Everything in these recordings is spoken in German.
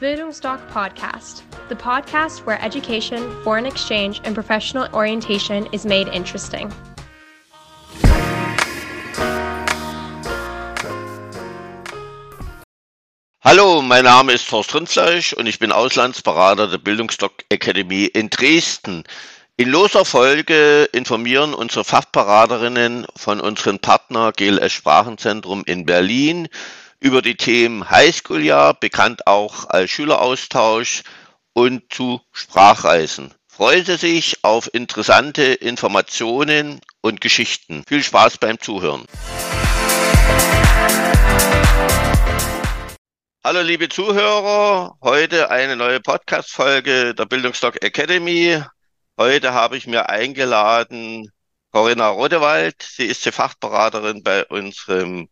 Bildungsdoc Podcast, the podcast where education, foreign exchange, and professional orientation is made interesting. Hallo, mein Name ist Horst Rindfleisch und ich bin Auslandsberater der Bildungsdoc Academy in Dresden. In loser Folge informieren unsere Fachberaterinnen von unserem Partner GLS Sprachenzentrum in Berlin über die Themen Highschool-Jahr, bekannt auch als Schüleraustausch und zu Sprachreisen. Freuen Sie sich auf interessante Informationen und Geschichten. Viel Spaß beim Zuhören. Hallo liebe Zuhörer, heute eine neue Podcast-Folge der Bildungsdoc Academy. Heute habe ich mir eingeladen Corinna Rodewald. Sie ist die Fachberaterin bei unserem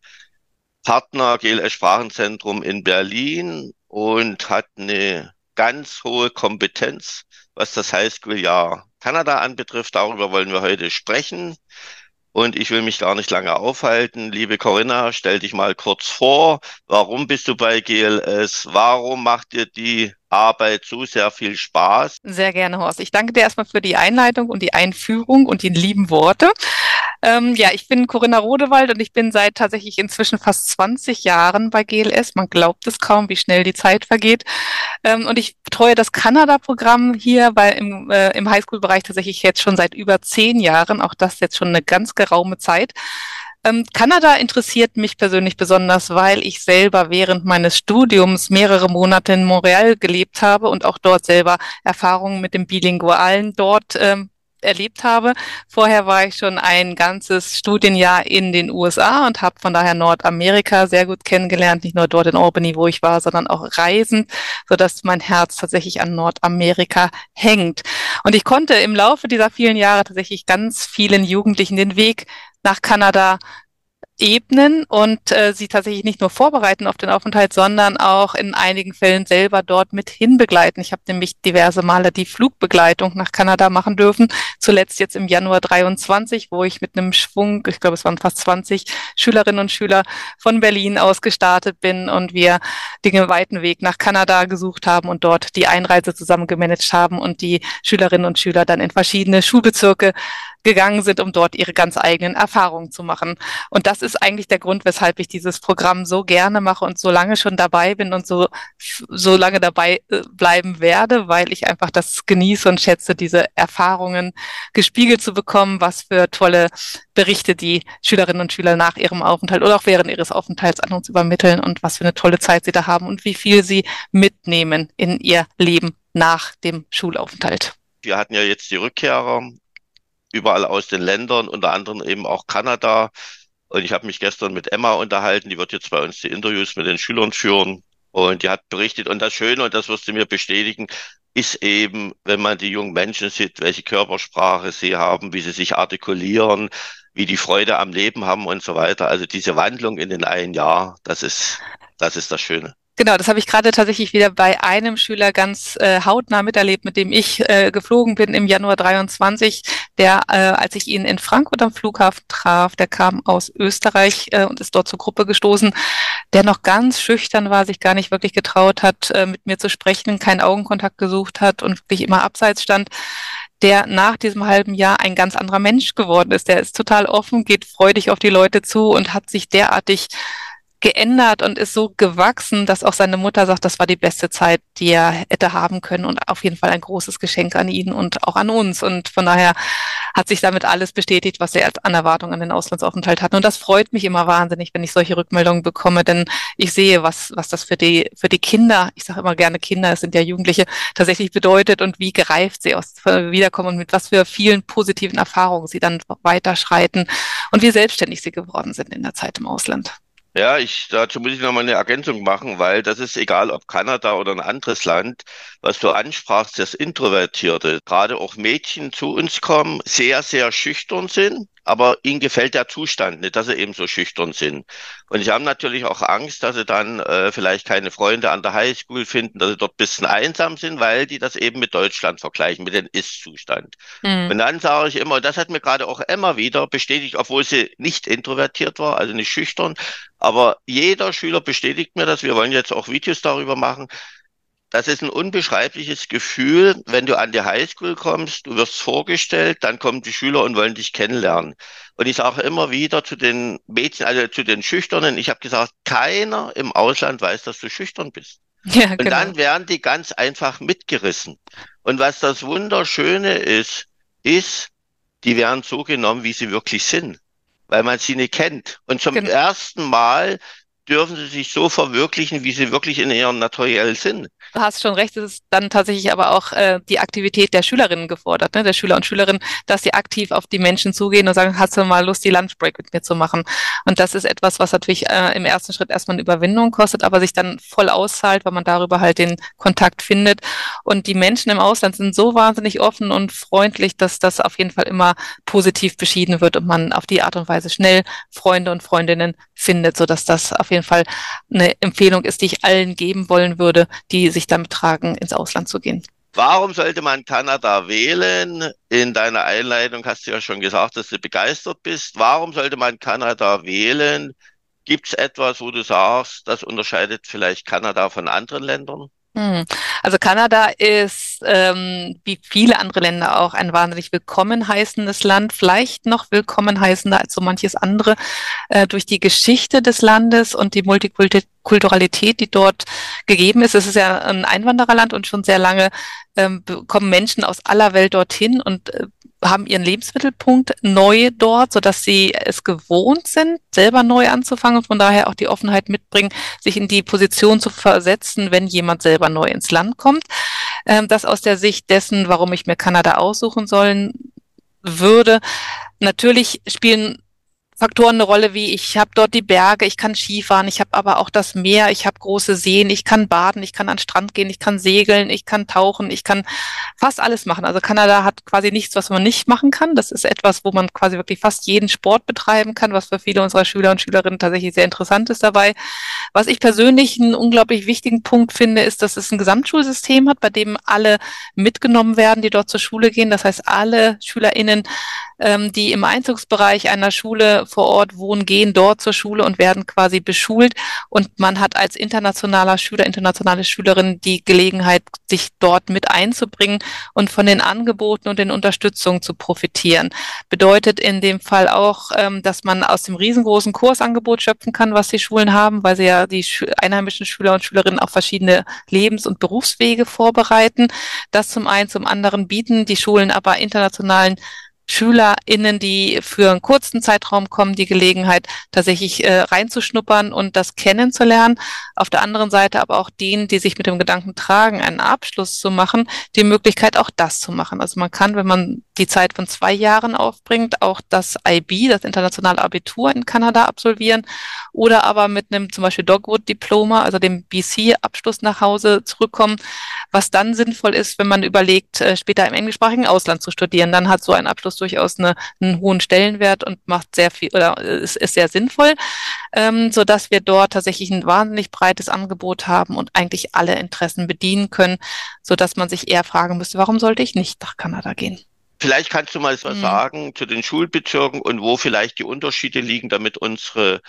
Partner GLS Sprachenzentrum in Berlin und hat eine ganz hohe Kompetenz, was das Highschool-Jahr Kanada anbetrifft. Darüber wollen wir heute sprechen. Und ich will mich gar nicht lange aufhalten. Liebe Corinna, stell dich mal kurz vor. Warum bist du bei GLS? Warum macht dir die Arbeit so sehr viel Spaß? Sehr gerne, Horst. Ich danke dir erstmal für die Einleitung und die Einführung und die lieben Worte. Ähm, ja, ich bin Corinna Rodewald und ich bin seit tatsächlich inzwischen fast 20 Jahren bei GLS. Man glaubt es kaum, wie schnell die Zeit vergeht. Ähm, und ich betreue das Kanada-Programm hier bei, im, äh, im Highschool-Bereich tatsächlich jetzt schon seit über zehn Jahren. Auch das jetzt schon eine ganz geraume Zeit. Ähm, Kanada interessiert mich persönlich besonders, weil ich selber während meines Studiums mehrere Monate in Montreal gelebt habe und auch dort selber Erfahrungen mit dem Bilingualen dort ähm, erlebt habe. Vorher war ich schon ein ganzes Studienjahr in den USA und habe von daher Nordamerika sehr gut kennengelernt, nicht nur dort in Albany, wo ich war, sondern auch reisend, so dass mein Herz tatsächlich an Nordamerika hängt. Und ich konnte im Laufe dieser vielen Jahre tatsächlich ganz vielen Jugendlichen den Weg nach Kanada ebnen und äh, sie tatsächlich nicht nur vorbereiten auf den Aufenthalt, sondern auch in einigen Fällen selber dort mit hinbegleiten. Ich habe nämlich diverse Male die Flugbegleitung nach Kanada machen dürfen. Zuletzt jetzt im Januar 23, wo ich mit einem Schwung, ich glaube es waren fast 20 Schülerinnen und Schüler von Berlin aus gestartet bin und wir den weiten Weg nach Kanada gesucht haben und dort die Einreise zusammen gemanagt haben und die Schülerinnen und Schüler dann in verschiedene Schulbezirke gegangen sind, um dort ihre ganz eigenen Erfahrungen zu machen. Und das ist eigentlich der Grund, weshalb ich dieses Programm so gerne mache und so lange schon dabei bin und so, so lange dabei äh, bleiben werde, weil ich einfach das genieße und schätze, diese Erfahrungen gespiegelt zu bekommen, was für tolle Berichte die Schülerinnen und Schüler nach ihrem Aufenthalt oder auch während ihres Aufenthalts an uns übermitteln und was für eine tolle Zeit sie da haben und wie viel sie mitnehmen in ihr Leben nach dem Schulaufenthalt. Wir hatten ja jetzt die Rückkehrer überall aus den Ländern, unter anderem eben auch Kanada. Und ich habe mich gestern mit Emma unterhalten, die wird jetzt bei uns die Interviews mit den Schülern führen. Und die hat berichtet, und das Schöne, und das wirst du mir bestätigen, ist eben, wenn man die jungen Menschen sieht, welche Körpersprache sie haben, wie sie sich artikulieren, wie die Freude am Leben haben und so weiter. Also diese Wandlung in den einen Jahr, das ist, das ist das Schöne. Genau, das habe ich gerade tatsächlich wieder bei einem Schüler ganz äh, hautnah miterlebt, mit dem ich äh, geflogen bin im Januar 23, der, äh, als ich ihn in Frankfurt am Flughafen traf, der kam aus Österreich äh, und ist dort zur Gruppe gestoßen, der noch ganz schüchtern war, sich gar nicht wirklich getraut hat, äh, mit mir zu sprechen, keinen Augenkontakt gesucht hat und wirklich immer abseits stand der nach diesem halben Jahr ein ganz anderer Mensch geworden ist. Der ist total offen, geht freudig auf die Leute zu und hat sich derartig geändert und ist so gewachsen, dass auch seine Mutter sagt, das war die beste Zeit, die er hätte haben können und auf jeden Fall ein großes Geschenk an ihn und auch an uns. Und von daher hat sich damit alles bestätigt, was er an Erwartung an den Auslandsaufenthalt hat. Und das freut mich immer wahnsinnig, wenn ich solche Rückmeldungen bekomme, denn ich sehe, was, was das für die, für die Kinder, ich sage immer gerne Kinder, es sind ja Jugendliche, tatsächlich bedeutet und wie gereift sie aus wiederkommen und mit was für vielen positiven Erfahrungen sie dann weiterschreiten und wie selbstständig sie geworden sind in der Zeit im Ausland. Ja, ich, dazu muss ich nochmal eine Ergänzung machen, weil das ist egal, ob Kanada oder ein anderes Land, was du ansprachst, das Introvertierte, gerade auch Mädchen zu uns kommen, sehr, sehr schüchtern sind aber ihnen gefällt der Zustand nicht, dass sie eben so schüchtern sind. Und sie haben natürlich auch Angst, dass sie dann äh, vielleicht keine Freunde an der Highschool finden, dass sie dort bisschen einsam sind, weil die das eben mit Deutschland vergleichen, mit dem Ist-Zustand. Mhm. Und dann sage ich immer, das hat mir gerade auch Emma wieder bestätigt, obwohl sie nicht introvertiert war, also nicht schüchtern, aber jeder Schüler bestätigt mir das, wir wollen jetzt auch Videos darüber machen, das ist ein unbeschreibliches Gefühl, wenn du an die Highschool kommst, du wirst vorgestellt, dann kommen die Schüler und wollen dich kennenlernen. Und ich sage immer wieder zu den Mädchen, also zu den Schüchternen, ich habe gesagt, keiner im Ausland weiß, dass du schüchtern bist. Ja, und genau. dann werden die ganz einfach mitgerissen. Und was das Wunderschöne ist, ist, die werden so genommen, wie sie wirklich sind, weil man sie nicht kennt. Und zum genau. ersten Mal dürfen sie sich so verwirklichen, wie sie wirklich in ihrem Naturell sind. Du hast schon recht, es ist dann tatsächlich aber auch äh, die Aktivität der Schülerinnen gefordert, ne? der Schüler und Schülerinnen, dass sie aktiv auf die Menschen zugehen und sagen, hast du mal Lust, die Lunchbreak mit mir zu machen? Und das ist etwas, was natürlich äh, im ersten Schritt erstmal eine Überwindung kostet, aber sich dann voll auszahlt, weil man darüber halt den Kontakt findet. Und die Menschen im Ausland sind so wahnsinnig offen und freundlich, dass das auf jeden Fall immer positiv beschieden wird und man auf die Art und Weise schnell Freunde und Freundinnen findet, sodass das auf jeden Fall eine Empfehlung ist, die ich allen geben wollen würde, die sich damit tragen, ins Ausland zu gehen. Warum sollte man Kanada wählen? In deiner Einleitung hast du ja schon gesagt, dass du begeistert bist. Warum sollte man Kanada wählen? Gibt es etwas, wo du sagst, das unterscheidet vielleicht Kanada von anderen Ländern? Hm. Also Kanada ist ähm, wie viele andere Länder auch ein wahnsinnig willkommen heißendes Land, vielleicht noch willkommen heißender als so manches andere äh, durch die Geschichte des Landes und die Multikulturalität, die dort gegeben ist. Es ist ja ein Einwandererland und schon sehr lange ähm, kommen Menschen aus aller Welt dorthin und äh, haben ihren Lebensmittelpunkt neu dort, so dass sie es gewohnt sind, selber neu anzufangen und von daher auch die Offenheit mitbringen, sich in die Position zu versetzen, wenn jemand selber neu ins Land kommt. Ähm, das aus der Sicht dessen, warum ich mir Kanada aussuchen sollen würde. Natürlich spielen Faktoren eine Rolle, wie ich habe dort die Berge, ich kann Skifahren, ich habe aber auch das Meer, ich habe große Seen, ich kann baden, ich kann an den Strand gehen, ich kann segeln, ich kann tauchen, ich kann fast alles machen. Also Kanada hat quasi nichts, was man nicht machen kann. Das ist etwas, wo man quasi wirklich fast jeden Sport betreiben kann, was für viele unserer Schüler und Schülerinnen tatsächlich sehr interessant ist dabei. Was ich persönlich einen unglaublich wichtigen Punkt finde, ist, dass es ein Gesamtschulsystem hat, bei dem alle mitgenommen werden, die dort zur Schule gehen. Das heißt, alle SchülerInnen ähm, die im Einzugsbereich einer Schule vor Ort wohnen, gehen dort zur Schule und werden quasi beschult. Und man hat als internationaler Schüler, internationale Schülerin die Gelegenheit, sich dort mit einzubringen und von den Angeboten und den Unterstützungen zu profitieren. Bedeutet in dem Fall auch, ähm, dass man aus dem riesengroßen Kursangebot schöpfen kann, was die Schulen haben, weil sie ja die einheimischen Schüler und Schülerinnen auf verschiedene Lebens- und Berufswege vorbereiten. Das zum einen, zum anderen bieten die Schulen aber internationalen SchülerInnen, die für einen kurzen Zeitraum kommen, die Gelegenheit, tatsächlich äh, reinzuschnuppern und das kennenzulernen. Auf der anderen Seite aber auch denen, die sich mit dem Gedanken tragen, einen Abschluss zu machen, die Möglichkeit, auch das zu machen. Also man kann, wenn man die Zeit von zwei Jahren aufbringt, auch das IB, das internationale Abitur in Kanada absolvieren oder aber mit einem zum Beispiel Dogwood-Diploma, also dem BC-Abschluss nach Hause zurückkommen, was dann sinnvoll ist, wenn man überlegt, äh, später im englischsprachigen Ausland zu studieren. Dann hat so ein Abschluss durchaus eine, einen hohen Stellenwert und macht sehr viel oder ist, ist sehr sinnvoll, ähm, so dass wir dort tatsächlich ein wahnsinnig breites Angebot haben und eigentlich alle Interessen bedienen können, so dass man sich eher fragen müsste, warum sollte ich nicht nach Kanada gehen? Vielleicht kannst du mal was mhm. sagen zu den Schulbezirken und wo vielleicht die Unterschiede liegen, damit unsere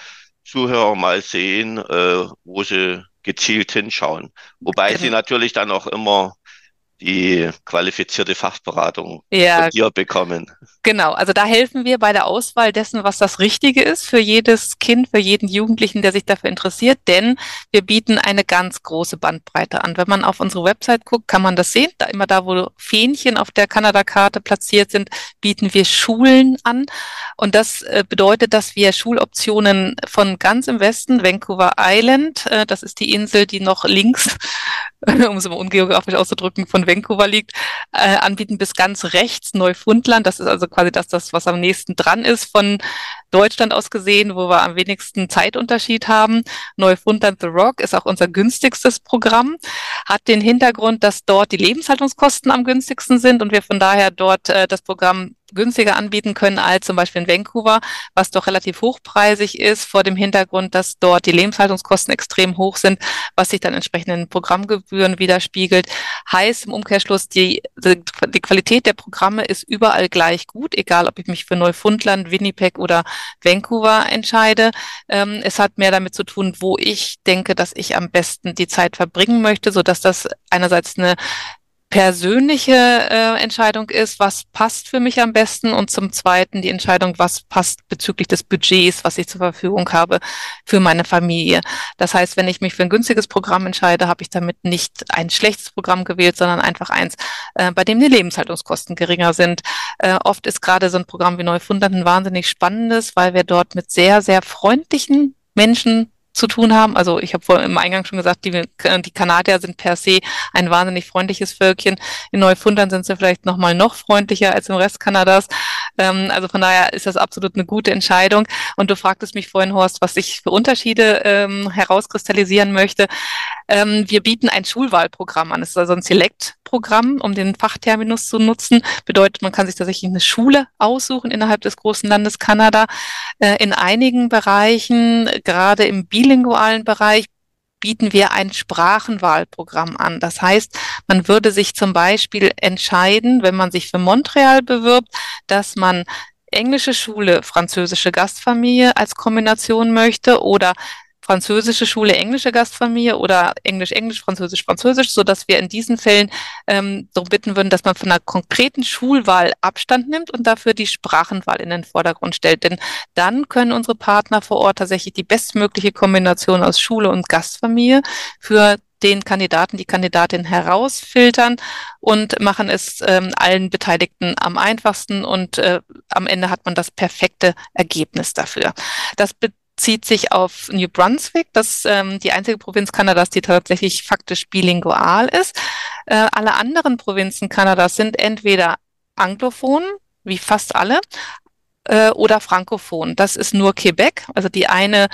Zuhörer mal sehen, äh, wo sie gezielt hinschauen. Wobei genau. sie natürlich dann auch immer die qualifizierte Fachberatung ja, von dir bekommen. Genau, also da helfen wir bei der Auswahl dessen, was das Richtige ist für jedes Kind, für jeden Jugendlichen, der sich dafür interessiert, denn wir bieten eine ganz große Bandbreite an. Wenn man auf unsere Website guckt, kann man das sehen. Da immer da, wo Fähnchen auf der Kanada-Karte platziert sind, bieten wir Schulen an. Und das äh, bedeutet, dass wir Schuloptionen von ganz im Westen, Vancouver Island, äh, das ist die Insel, die noch links, um es mal ungeografisch auszudrücken, von Vancouver liegt, äh, anbieten bis ganz rechts Neufundland. Das ist also quasi das, das, was am nächsten dran ist von Deutschland aus gesehen, wo wir am wenigsten Zeitunterschied haben. Neufundland The Rock ist auch unser günstigstes Programm, hat den Hintergrund, dass dort die Lebenshaltungskosten am günstigsten sind und wir von daher dort äh, das Programm günstiger anbieten können als zum Beispiel in Vancouver, was doch relativ hochpreisig ist, vor dem Hintergrund, dass dort die Lebenshaltungskosten extrem hoch sind, was sich dann entsprechend in Programmgebühren widerspiegelt. Heißt im Umkehrschluss, die, die Qualität der Programme ist überall gleich gut, egal ob ich mich für Neufundland, Winnipeg oder Vancouver entscheide. Ähm, es hat mehr damit zu tun, wo ich denke, dass ich am besten die Zeit verbringen möchte, so dass das einerseits eine persönliche äh, Entscheidung ist, was passt für mich am besten und zum Zweiten die Entscheidung, was passt bezüglich des Budgets, was ich zur Verfügung habe für meine Familie. Das heißt, wenn ich mich für ein günstiges Programm entscheide, habe ich damit nicht ein schlechtes Programm gewählt, sondern einfach eins, äh, bei dem die Lebenshaltungskosten geringer sind. Äh, oft ist gerade so ein Programm wie Neufundland ein wahnsinnig spannendes, weil wir dort mit sehr, sehr freundlichen Menschen zu tun haben. Also ich habe vorhin im Eingang schon gesagt, die, die Kanadier sind per se ein wahnsinnig freundliches Völkchen. In Neufundland sind sie vielleicht noch mal noch freundlicher als im Rest Kanadas. Ähm, also von daher ist das absolut eine gute Entscheidung. Und du fragtest mich vorhin, Horst, was ich für Unterschiede ähm, herauskristallisieren möchte. Ähm, wir bieten ein Schulwahlprogramm an. Es ist also ein Select-Programm, um den Fachterminus zu nutzen. Bedeutet, man kann sich tatsächlich eine Schule aussuchen innerhalb des großen Landes Kanada. Äh, in einigen Bereichen, gerade im bilingualen Bereich, bieten wir ein Sprachenwahlprogramm an. Das heißt, man würde sich zum Beispiel entscheiden, wenn man sich für Montreal bewirbt, dass man englische Schule, französische Gastfamilie als Kombination möchte oder französische Schule, englische Gastfamilie oder Englisch, Englisch, Französisch, Französisch, so dass wir in diesen Fällen ähm, darum bitten würden, dass man von einer konkreten Schulwahl Abstand nimmt und dafür die Sprachenwahl in den Vordergrund stellt. Denn dann können unsere Partner vor Ort tatsächlich die bestmögliche Kombination aus Schule und Gastfamilie für den Kandidaten, die Kandidatin herausfiltern und machen es ähm, allen Beteiligten am einfachsten und äh, am Ende hat man das perfekte Ergebnis dafür. Das bezieht sich auf New Brunswick, das ähm, die einzige Provinz Kanadas, die tatsächlich faktisch bilingual ist. Äh, alle anderen Provinzen Kanadas sind entweder anglophon, wie fast alle, äh, oder frankophon. Das ist nur Quebec, also die eine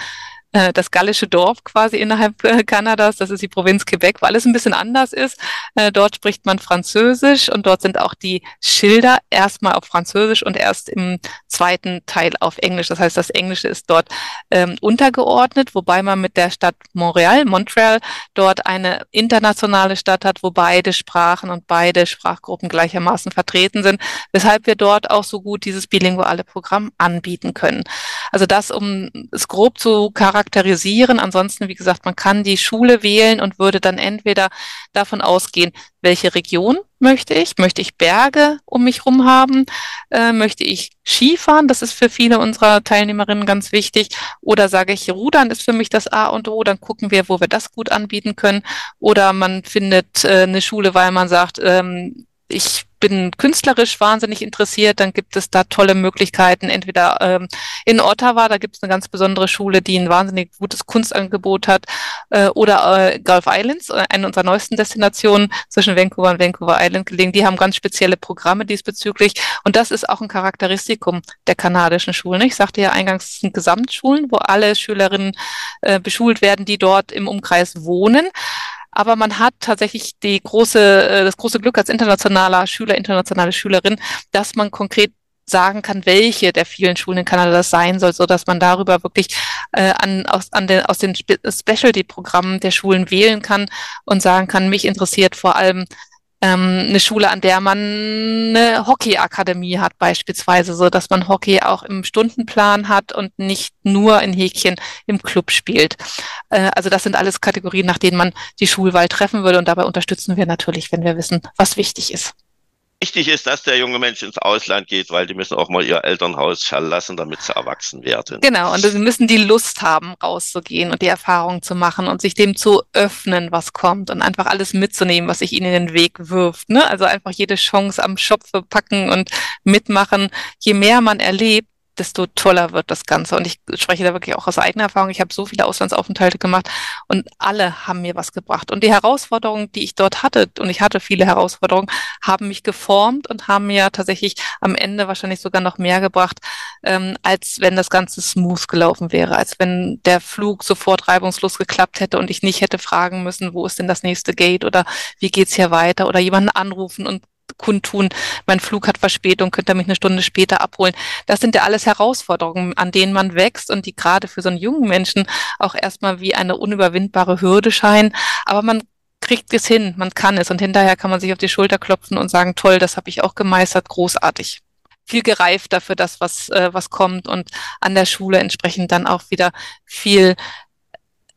äh, das gallische Dorf quasi innerhalb äh, Kanadas. Das ist die Provinz Quebec, wo alles ein bisschen anders ist. Äh, dort spricht man Französisch und dort sind auch die Schilder erstmal auf Französisch und erst im zweiten Teil auf Englisch. Das heißt, das Englische ist dort ähm, untergeordnet, wobei man mit der Stadt Montreal, Montreal, dort eine internationale Stadt hat, wo beide Sprachen und beide Sprachgruppen gleichermaßen vertreten sind, weshalb wir dort auch so gut dieses bilinguale Programm anbieten können. Also das, um es grob zu charakterisieren, charakterisieren. Ansonsten, wie gesagt, man kann die Schule wählen und würde dann entweder davon ausgehen, welche Region möchte ich? Möchte ich Berge um mich rum haben? Äh, möchte ich Skifahren? Das ist für viele unserer Teilnehmerinnen ganz wichtig. Oder sage ich, Rudern ist für mich das A und O, dann gucken wir, wo wir das gut anbieten können. Oder man findet äh, eine Schule, weil man sagt, ähm, ich bin künstlerisch wahnsinnig interessiert, dann gibt es da tolle Möglichkeiten. Entweder ähm, in Ottawa, da gibt es eine ganz besondere Schule, die ein wahnsinnig gutes Kunstangebot hat, äh, oder äh, Gulf Islands, äh, eine unserer neuesten Destinationen zwischen Vancouver und Vancouver Island gelegen. Die haben ganz spezielle Programme diesbezüglich. Und das ist auch ein Charakteristikum der kanadischen Schulen. Ich sagte ja eingangs, es sind Gesamtschulen, wo alle Schülerinnen äh, beschult werden, die dort im Umkreis wohnen. Aber man hat tatsächlich die große, äh, das große Glück als internationaler Schüler, internationale Schülerin, dass man konkret sagen kann, welche der vielen Schulen in Kanada das sein soll, so dass man darüber wirklich äh, an, aus, an den, aus den Specialty-Programmen der Schulen wählen kann und sagen kann, mich interessiert vor allem ähm, eine Schule, an der man eine Hockeyakademie hat beispielsweise, so dass man Hockey auch im Stundenplan hat und nicht nur in Häkchen im Club spielt. Äh, also das sind alles Kategorien, nach denen man die Schulwahl treffen würde und dabei unterstützen wir natürlich, wenn wir wissen, was wichtig ist. Wichtig ist, dass der junge Mensch ins Ausland geht, weil die müssen auch mal ihr Elternhaus verlassen, damit sie erwachsen werden. Genau, und sie müssen die Lust haben, rauszugehen und die Erfahrung zu machen und sich dem zu öffnen, was kommt und einfach alles mitzunehmen, was sich ihnen in den Weg wirft. Ne? Also einfach jede Chance am Schopfe packen und mitmachen. Je mehr man erlebt, desto toller wird das Ganze. Und ich spreche da wirklich auch aus eigener Erfahrung. Ich habe so viele Auslandsaufenthalte gemacht und alle haben mir was gebracht. Und die Herausforderungen, die ich dort hatte, und ich hatte viele Herausforderungen, haben mich geformt und haben mir tatsächlich am Ende wahrscheinlich sogar noch mehr gebracht, ähm, als wenn das Ganze smooth gelaufen wäre, als wenn der Flug sofort reibungslos geklappt hätte und ich nicht hätte fragen müssen, wo ist denn das nächste Gate oder wie geht's hier weiter oder jemanden anrufen und kundtun, mein Flug hat Verspätung, könnt ihr mich eine Stunde später abholen. Das sind ja alles Herausforderungen, an denen man wächst und die gerade für so einen jungen Menschen auch erstmal wie eine unüberwindbare Hürde scheinen. Aber man kriegt es hin, man kann es und hinterher kann man sich auf die Schulter klopfen und sagen, toll, das habe ich auch gemeistert, großartig. Viel gereifter für das, was, äh, was kommt und an der Schule entsprechend dann auch wieder viel,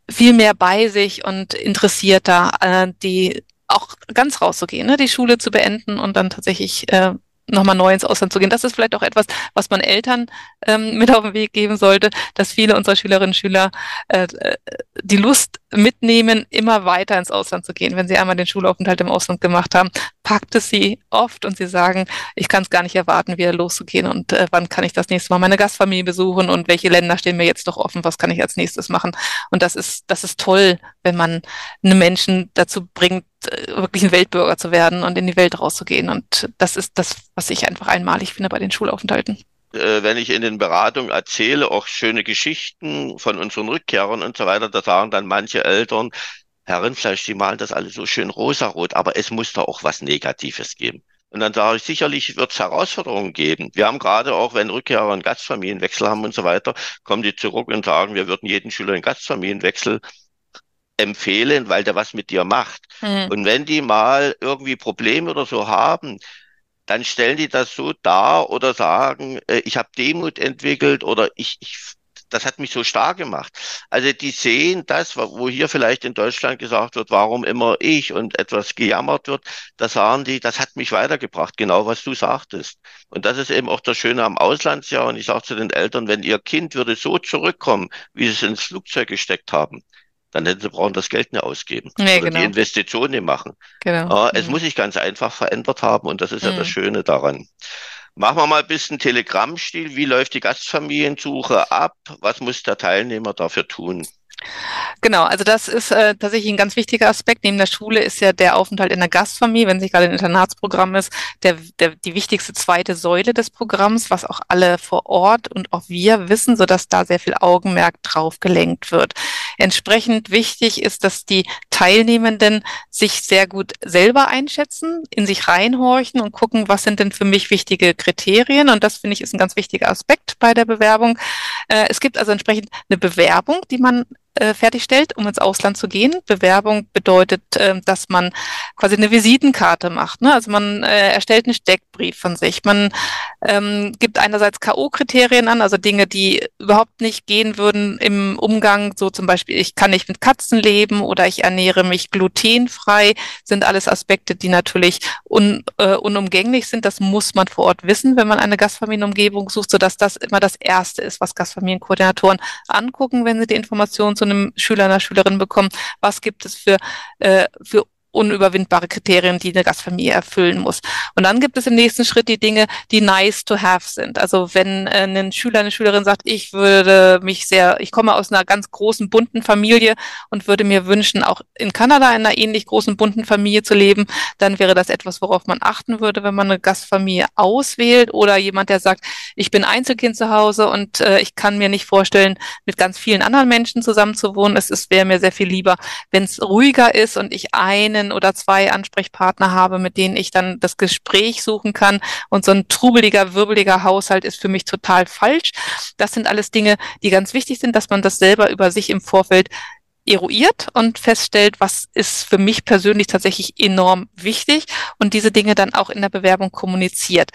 viel mehr bei sich und interessierter, äh, die auch ganz rauszugehen, ne? die Schule zu beenden und dann tatsächlich äh, nochmal neu ins Ausland zu gehen. Das ist vielleicht auch etwas, was man Eltern ähm, mit auf den Weg geben sollte, dass viele unserer Schülerinnen und Schüler äh, äh, die Lust mitnehmen, immer weiter ins Ausland zu gehen. Wenn sie einmal den Schulaufenthalt im Ausland gemacht haben, packt es sie oft und sie sagen, ich kann es gar nicht erwarten, wieder loszugehen und äh, wann kann ich das nächste Mal meine Gastfamilie besuchen und welche Länder stehen mir jetzt noch offen, was kann ich als nächstes machen. Und das ist, das ist toll, wenn man einen Menschen dazu bringt, wirklich ein Weltbürger zu werden und in die Welt rauszugehen. Und das ist das, was ich einfach einmalig finde bei den Schulaufenthalten äh, wenn ich in den Beratungen erzähle, auch schöne Geschichten von unseren Rückkehrern und so weiter, da sagen dann manche Eltern, Herr Rindfleisch, Sie malen das alles so schön rosarot, aber es muss da auch was Negatives geben. Und dann sage ich, sicherlich wird es Herausforderungen geben. Wir haben gerade auch, wenn Rückkehrer einen Gastfamilienwechsel haben und so weiter, kommen die zurück und sagen, wir würden jeden Schüler einen Gastfamilienwechsel empfehlen, weil der was mit dir macht. Mhm. Und wenn die mal irgendwie Probleme oder so haben, dann stellen die das so dar oder sagen, äh, ich habe Demut entwickelt oder ich, ich, das hat mich so stark gemacht. Also die sehen das, wo hier vielleicht in Deutschland gesagt wird, warum immer ich und etwas gejammert wird, da sagen die, das hat mich weitergebracht, genau was du sagtest. Und das ist eben auch das Schöne am Auslandsjahr. Und ich sage zu den Eltern, wenn ihr Kind würde so zurückkommen, wie sie es ins Flugzeug gesteckt haben, dann hätten sie brauchen das Geld nicht ausgeben nee, oder genau. die Investitionen nicht machen. Genau. Ja, es mhm. muss sich ganz einfach verändert haben und das ist mhm. ja das mhm. Schöne daran. Machen wir mal ein bisschen Telegrammstil. Wie läuft die Gastfamiliensuche ab? Was muss der Teilnehmer dafür tun? Genau, also das ist äh, tatsächlich ein ganz wichtiger Aspekt. Neben der Schule ist ja der Aufenthalt in der Gastfamilie, wenn sich gerade ein Internatsprogramm ist, der, der, die wichtigste zweite Säule des Programms, was auch alle vor Ort und auch wir wissen, sodass da sehr viel Augenmerk drauf gelenkt wird. Entsprechend wichtig ist, dass die Teilnehmenden sich sehr gut selber einschätzen, in sich reinhorchen und gucken, was sind denn für mich wichtige Kriterien. Und das finde ich ist ein ganz wichtiger Aspekt bei der Bewerbung. Äh, es gibt also entsprechend eine Bewerbung, die man äh, fertigstellt, um ins Ausland zu gehen. Bewerbung bedeutet, äh, dass man quasi eine Visitenkarte macht. Ne? Also man äh, erstellt einen Steckbrief von sich. Man ähm, gibt einerseits K.O.-Kriterien an, also Dinge, die überhaupt nicht gehen würden im Umgang, so zum Beispiel, ich kann nicht mit Katzen leben oder ich ernähre mich glutenfrei, sind alles Aspekte, die natürlich un, äh, unumgänglich sind. Das muss man vor Ort wissen, wenn man eine Gastfamilienumgebung sucht, sodass das immer das Erste ist, was Gastfamilienkoordinatoren angucken, wenn sie die Informationen zu einem Schüler, einer Schülerin bekommen, was gibt es für, äh, für unüberwindbare Kriterien, die eine Gastfamilie erfüllen muss. Und dann gibt es im nächsten Schritt die Dinge, die nice to have sind. Also wenn äh, ein Schüler, eine Schülerin sagt, ich würde mich sehr, ich komme aus einer ganz großen, bunten Familie und würde mir wünschen, auch in Kanada in einer ähnlich großen, bunten Familie zu leben, dann wäre das etwas, worauf man achten würde, wenn man eine Gastfamilie auswählt oder jemand, der sagt, ich bin Einzelkind zu Hause und äh, ich kann mir nicht vorstellen, mit ganz vielen anderen Menschen zusammen zu wohnen. Es wäre mir sehr viel lieber, wenn es ruhiger ist und ich einen einen oder zwei Ansprechpartner habe, mit denen ich dann das Gespräch suchen kann. Und so ein trubeliger, wirbeliger Haushalt ist für mich total falsch. Das sind alles Dinge, die ganz wichtig sind, dass man das selber über sich im Vorfeld eruiert und feststellt, was ist für mich persönlich tatsächlich enorm wichtig und diese Dinge dann auch in der Bewerbung kommuniziert.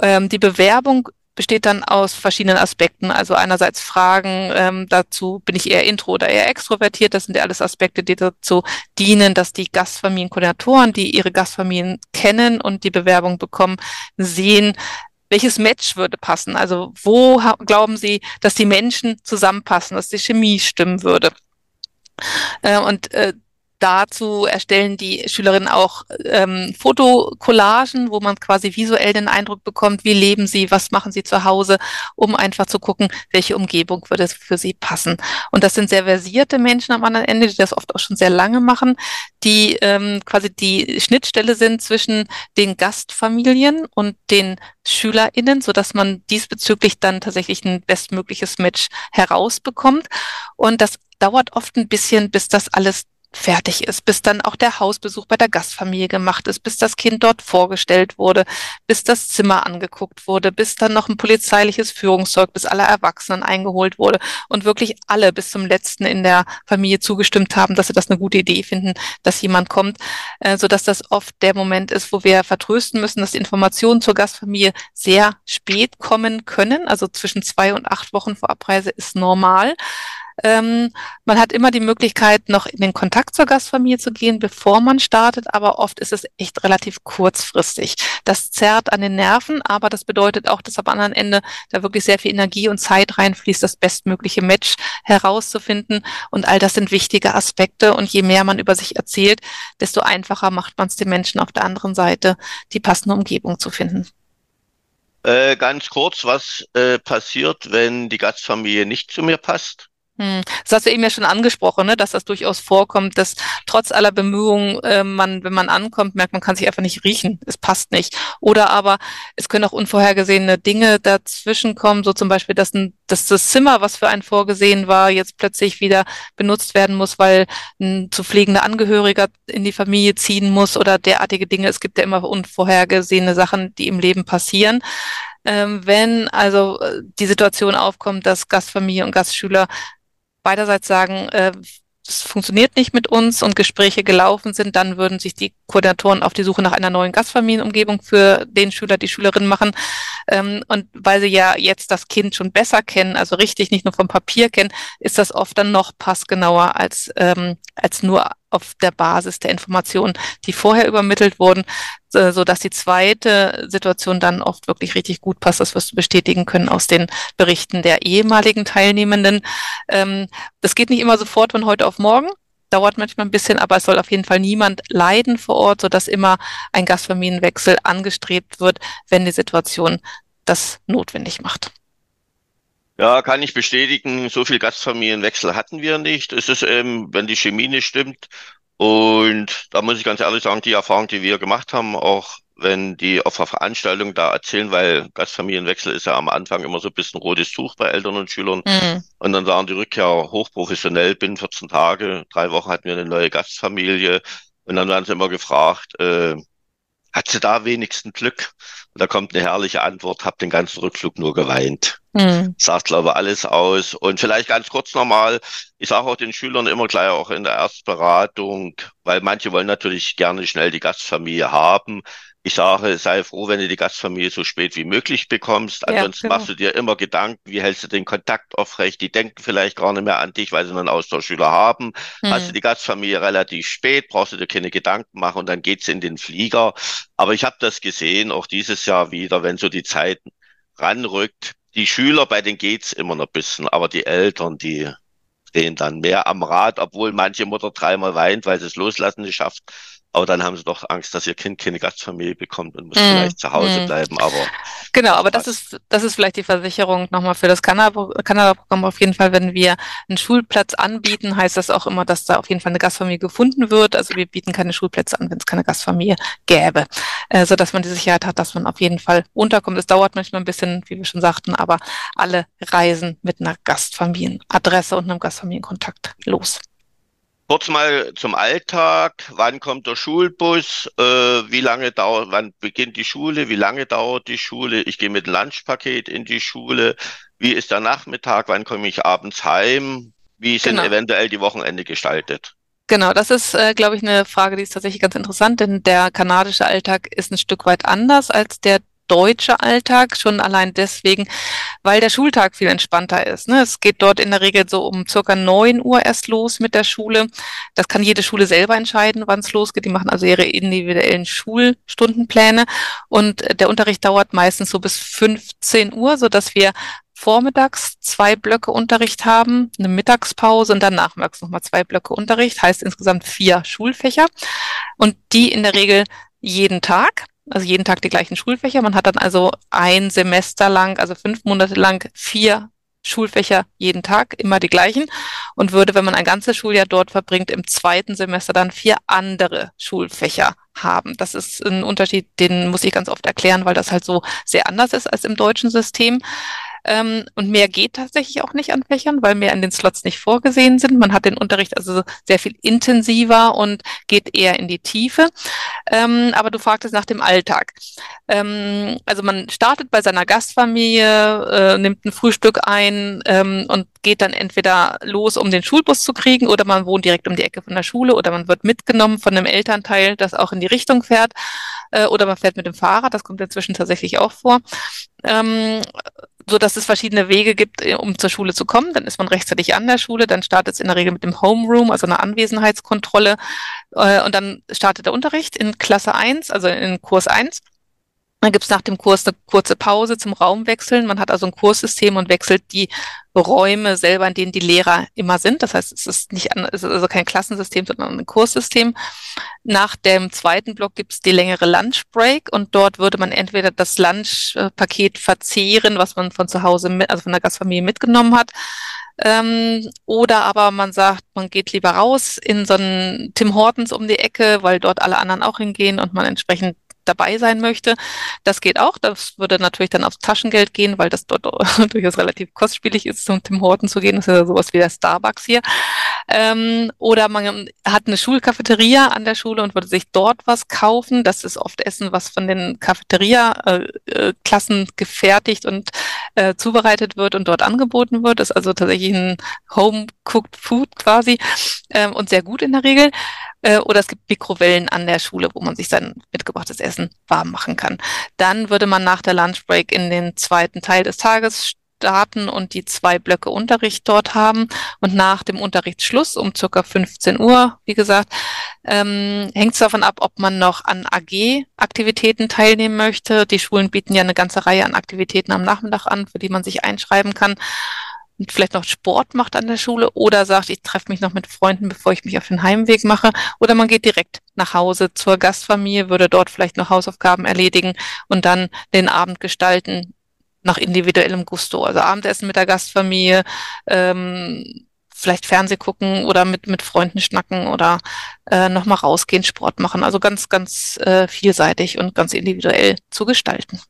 Ähm, die Bewerbung besteht dann aus verschiedenen Aspekten. Also einerseits Fragen ähm, dazu, bin ich eher intro oder eher extrovertiert. Das sind ja alles Aspekte, die dazu dienen, dass die Gastfamilienkoordinatoren, die ihre Gastfamilien kennen und die Bewerbung bekommen, sehen, welches Match würde passen? Also wo glauben Sie, dass die Menschen zusammenpassen, dass die Chemie stimmen würde? Äh, und äh, dazu erstellen die Schülerinnen auch ähm, Fotokollagen, wo man quasi visuell den Eindruck bekommt, wie leben sie, was machen sie zu Hause, um einfach zu gucken, welche Umgebung würde für sie passen. Und das sind sehr versierte Menschen am anderen Ende, die das oft auch schon sehr lange machen, die ähm, quasi die Schnittstelle sind zwischen den Gastfamilien und den SchülerInnen, so dass man diesbezüglich dann tatsächlich ein bestmögliches Match herausbekommt. Und das dauert oft ein bisschen, bis das alles fertig ist, bis dann auch der Hausbesuch bei der Gastfamilie gemacht ist, bis das Kind dort vorgestellt wurde, bis das Zimmer angeguckt wurde, bis dann noch ein polizeiliches Führungszeug, bis alle Erwachsenen eingeholt wurde und wirklich alle bis zum letzten in der Familie zugestimmt haben, dass sie das eine gute Idee finden, dass jemand kommt, äh, so dass das oft der Moment ist, wo wir vertrösten müssen, dass die Informationen zur Gastfamilie sehr spät kommen können, also zwischen zwei und acht Wochen vor Abreise ist normal. Ähm, man hat immer die Möglichkeit, noch in den Kontakt zur Gastfamilie zu gehen, bevor man startet, aber oft ist es echt relativ kurzfristig. Das zerrt an den Nerven, aber das bedeutet auch, dass am anderen Ende da wirklich sehr viel Energie und Zeit reinfließt, das bestmögliche Match herauszufinden. Und all das sind wichtige Aspekte. Und je mehr man über sich erzählt, desto einfacher macht man es den Menschen auf der anderen Seite, die passende Umgebung zu finden. Äh, ganz kurz, was äh, passiert, wenn die Gastfamilie nicht zu mir passt? Hm. Das hast du eben ja schon angesprochen, ne, dass das durchaus vorkommt, dass trotz aller Bemühungen äh, man, wenn man ankommt, merkt, man kann sich einfach nicht riechen, es passt nicht. Oder aber es können auch unvorhergesehene Dinge dazwischen kommen, so zum Beispiel, dass, ein, dass das Zimmer, was für einen vorgesehen war, jetzt plötzlich wieder benutzt werden muss, weil ein zu pflegender Angehöriger in die Familie ziehen muss oder derartige Dinge. Es gibt ja immer unvorhergesehene Sachen, die im Leben passieren ähm, wenn also äh, die Situation aufkommt, dass Gastfamilie und Gastschüler beiderseits sagen, äh, es funktioniert nicht mit uns und Gespräche gelaufen sind, dann würden sich die Koordinatoren auf die Suche nach einer neuen Gastfamilienumgebung für den Schüler, die Schülerin machen. Ähm, und weil sie ja jetzt das Kind schon besser kennen, also richtig nicht nur vom Papier kennen, ist das oft dann noch passgenauer als, ähm, als nur auf der Basis der Informationen, die vorher übermittelt wurden, so dass die zweite Situation dann oft wirklich richtig gut passt. Das wirst du bestätigen können aus den Berichten der ehemaligen Teilnehmenden. Ähm, das geht nicht immer sofort von heute auf morgen dauert manchmal ein bisschen, aber es soll auf jeden Fall niemand leiden vor Ort, so dass immer ein Gastfamilienwechsel angestrebt wird, wenn die Situation das notwendig macht. Ja, kann ich bestätigen, so viel Gastfamilienwechsel hatten wir nicht. Es ist eben, wenn die Chemie nicht stimmt. Und da muss ich ganz ehrlich sagen, die Erfahrung, die wir gemacht haben, auch wenn die auf der Veranstaltung da erzählen, weil Gastfamilienwechsel ist ja am Anfang immer so ein bisschen rotes Tuch bei Eltern und Schülern. Mhm. Und dann sagen die Rückkehr hochprofessionell, binnen 14 Tage, drei Wochen hatten wir eine neue Gastfamilie. Und dann werden sie immer gefragt, äh, hat sie da wenigstens Glück? Und da kommt eine herrliche Antwort, hab den ganzen Rückflug nur geweint. Mhm. Sagt, glaube ich, alles aus. Und vielleicht ganz kurz nochmal, ich sage auch den Schülern immer gleich auch in der Erstberatung, weil manche wollen natürlich gerne schnell die Gastfamilie haben. Ich sage, sei froh, wenn du die Gastfamilie so spät wie möglich bekommst. Ansonsten ja, genau. machst du dir immer Gedanken, wie hältst du den Kontakt aufrecht? Die denken vielleicht gar nicht mehr an dich, weil sie einen Austauschschüler haben. Hm. Hast du die Gastfamilie relativ spät, brauchst du dir keine Gedanken machen und dann geht's in den Flieger. Aber ich habe das gesehen, auch dieses Jahr wieder, wenn so die Zeit ranrückt. Die Schüler, bei denen geht's immer noch ein bisschen, aber die Eltern, die drehen dann mehr am Rad, obwohl manche Mutter dreimal weint, weil sie es loslassen nicht schafft. Aber dann haben sie doch Angst, dass ihr Kind keine Gastfamilie bekommt und muss mm. vielleicht zu Hause mm. bleiben. Aber genau, aber das ist das ist vielleicht die Versicherung nochmal für das Kanada-Programm. Auf jeden Fall, wenn wir einen Schulplatz anbieten, heißt das auch immer, dass da auf jeden Fall eine Gastfamilie gefunden wird. Also wir bieten keine Schulplätze an, wenn es keine Gastfamilie gäbe, äh, so dass man die Sicherheit hat, dass man auf jeden Fall unterkommt. Es dauert manchmal ein bisschen, wie wir schon sagten, aber alle reisen mit einer Gastfamilienadresse und einem Gastfamilienkontakt los. Kurz mal zum Alltag. Wann kommt der Schulbus? Äh, wie lange dauert, wann beginnt die Schule? Wie lange dauert die Schule? Ich gehe mit Lunchpaket in die Schule. Wie ist der Nachmittag? Wann komme ich abends heim? Wie sind genau. eventuell die Wochenende gestaltet? Genau, das ist, äh, glaube ich, eine Frage, die ist tatsächlich ganz interessant, denn der kanadische Alltag ist ein Stück weit anders als der deutsche Alltag, schon allein deswegen, weil der Schultag viel entspannter ist. Ne? Es geht dort in der Regel so um circa neun Uhr erst los mit der Schule. Das kann jede Schule selber entscheiden, wann es losgeht. Die machen also ihre individuellen Schulstundenpläne und der Unterricht dauert meistens so bis 15 Uhr, so dass wir vormittags zwei Blöcke Unterricht haben, eine Mittagspause und dann nachmittags nochmal zwei Blöcke Unterricht, heißt insgesamt vier Schulfächer und die in der Regel jeden Tag also jeden Tag die gleichen Schulfächer. Man hat dann also ein Semester lang, also fünf Monate lang vier Schulfächer jeden Tag, immer die gleichen und würde, wenn man ein ganzes Schuljahr dort verbringt, im zweiten Semester dann vier andere Schulfächer haben. Das ist ein Unterschied, den muss ich ganz oft erklären, weil das halt so sehr anders ist als im deutschen System. Ähm, und mehr geht tatsächlich auch nicht an Fächern, weil mehr in den Slots nicht vorgesehen sind. Man hat den Unterricht also sehr viel intensiver und geht eher in die Tiefe. Ähm, aber du fragtest nach dem Alltag. Ähm, also man startet bei seiner Gastfamilie, äh, nimmt ein Frühstück ein ähm, und geht dann entweder los, um den Schulbus zu kriegen, oder man wohnt direkt um die Ecke von der Schule, oder man wird mitgenommen von einem Elternteil, das auch in die Richtung fährt, äh, oder man fährt mit dem Fahrrad. Das kommt inzwischen tatsächlich auch vor. Ähm, so dass es verschiedene Wege gibt, äh, um zur Schule zu kommen. Dann ist man rechtzeitig an der Schule, dann startet es in der Regel mit dem Homeroom, also einer Anwesenheitskontrolle, äh, und dann startet der Unterricht in Klasse 1, also in Kurs 1. Dann gibt es nach dem Kurs eine kurze Pause zum Raumwechseln. Man hat also ein Kurssystem und wechselt die Räume selber, in denen die Lehrer immer sind. Das heißt, es ist nicht es ist also kein Klassensystem, sondern ein Kurssystem. Nach dem zweiten Block gibt es die längere Lunchbreak und dort würde man entweder das Lunchpaket verzehren, was man von zu Hause, mit, also von der Gastfamilie mitgenommen hat, ähm, oder aber man sagt, man geht lieber raus in so einen Tim Hortons um die Ecke, weil dort alle anderen auch hingehen und man entsprechend dabei sein möchte. Das geht auch. Das würde natürlich dann aufs Taschengeld gehen, weil das dort durchaus relativ kostspielig ist, zum Tim Horton zu gehen. Das ist ja sowas wie der Starbucks hier. Ähm, oder man hat eine Schulcafeteria an der Schule und würde sich dort was kaufen. Das ist oft Essen, was von den Cafeteria-Klassen äh, äh gefertigt und äh, zubereitet wird und dort angeboten wird. Das ist also tatsächlich ein Home-Cooked Food quasi ähm, und sehr gut in der Regel. Äh, oder es gibt Mikrowellen an der Schule, wo man sich sein mitgebrachtes Essen warm machen kann. Dann würde man nach der Lunchbreak in den zweiten Teil des Tages starten und die zwei Blöcke Unterricht dort haben. Und nach dem Unterrichtsschluss um circa 15 Uhr, wie gesagt, ähm, hängt es davon ab, ob man noch an AG-Aktivitäten teilnehmen möchte. Die Schulen bieten ja eine ganze Reihe an Aktivitäten am Nachmittag an, für die man sich einschreiben kann und vielleicht noch Sport macht an der Schule oder sagt, ich treffe mich noch mit Freunden, bevor ich mich auf den Heimweg mache. Oder man geht direkt nach Hause zur Gastfamilie, würde dort vielleicht noch Hausaufgaben erledigen und dann den Abend gestalten nach individuellem Gusto. Also Abendessen mit der Gastfamilie, ähm, vielleicht Fernseh gucken oder mit, mit Freunden schnacken oder äh, nochmal rausgehen, Sport machen. Also ganz, ganz äh, vielseitig und ganz individuell zu gestalten.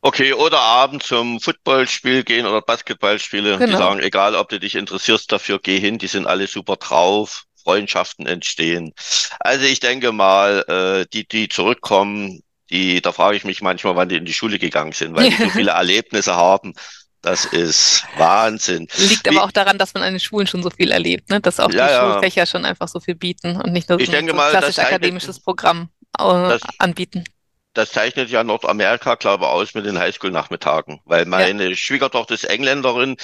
Okay, oder abends zum Footballspiel gehen oder Basketballspiele. Genau. Die sagen, egal ob du dich interessierst dafür, geh hin, die sind alle super drauf, Freundschaften entstehen. Also ich denke mal, äh, die, die zurückkommen, die, da frage ich mich manchmal, wann die in die Schule gegangen sind, weil die so viele Erlebnisse haben. Das ist Wahnsinn. Liegt Wie, aber auch daran, dass man an den Schulen schon so viel erlebt, ne? dass auch ja, die ja. Schulfächer schon einfach so viel bieten und nicht nur so ein mal, klassisch akademisches Programm äh, das, anbieten das zeichnet ja Nordamerika, glaube ich, aus mit den Highschool-Nachmittagen, weil meine ja. Schwiegertochter ist Engländerin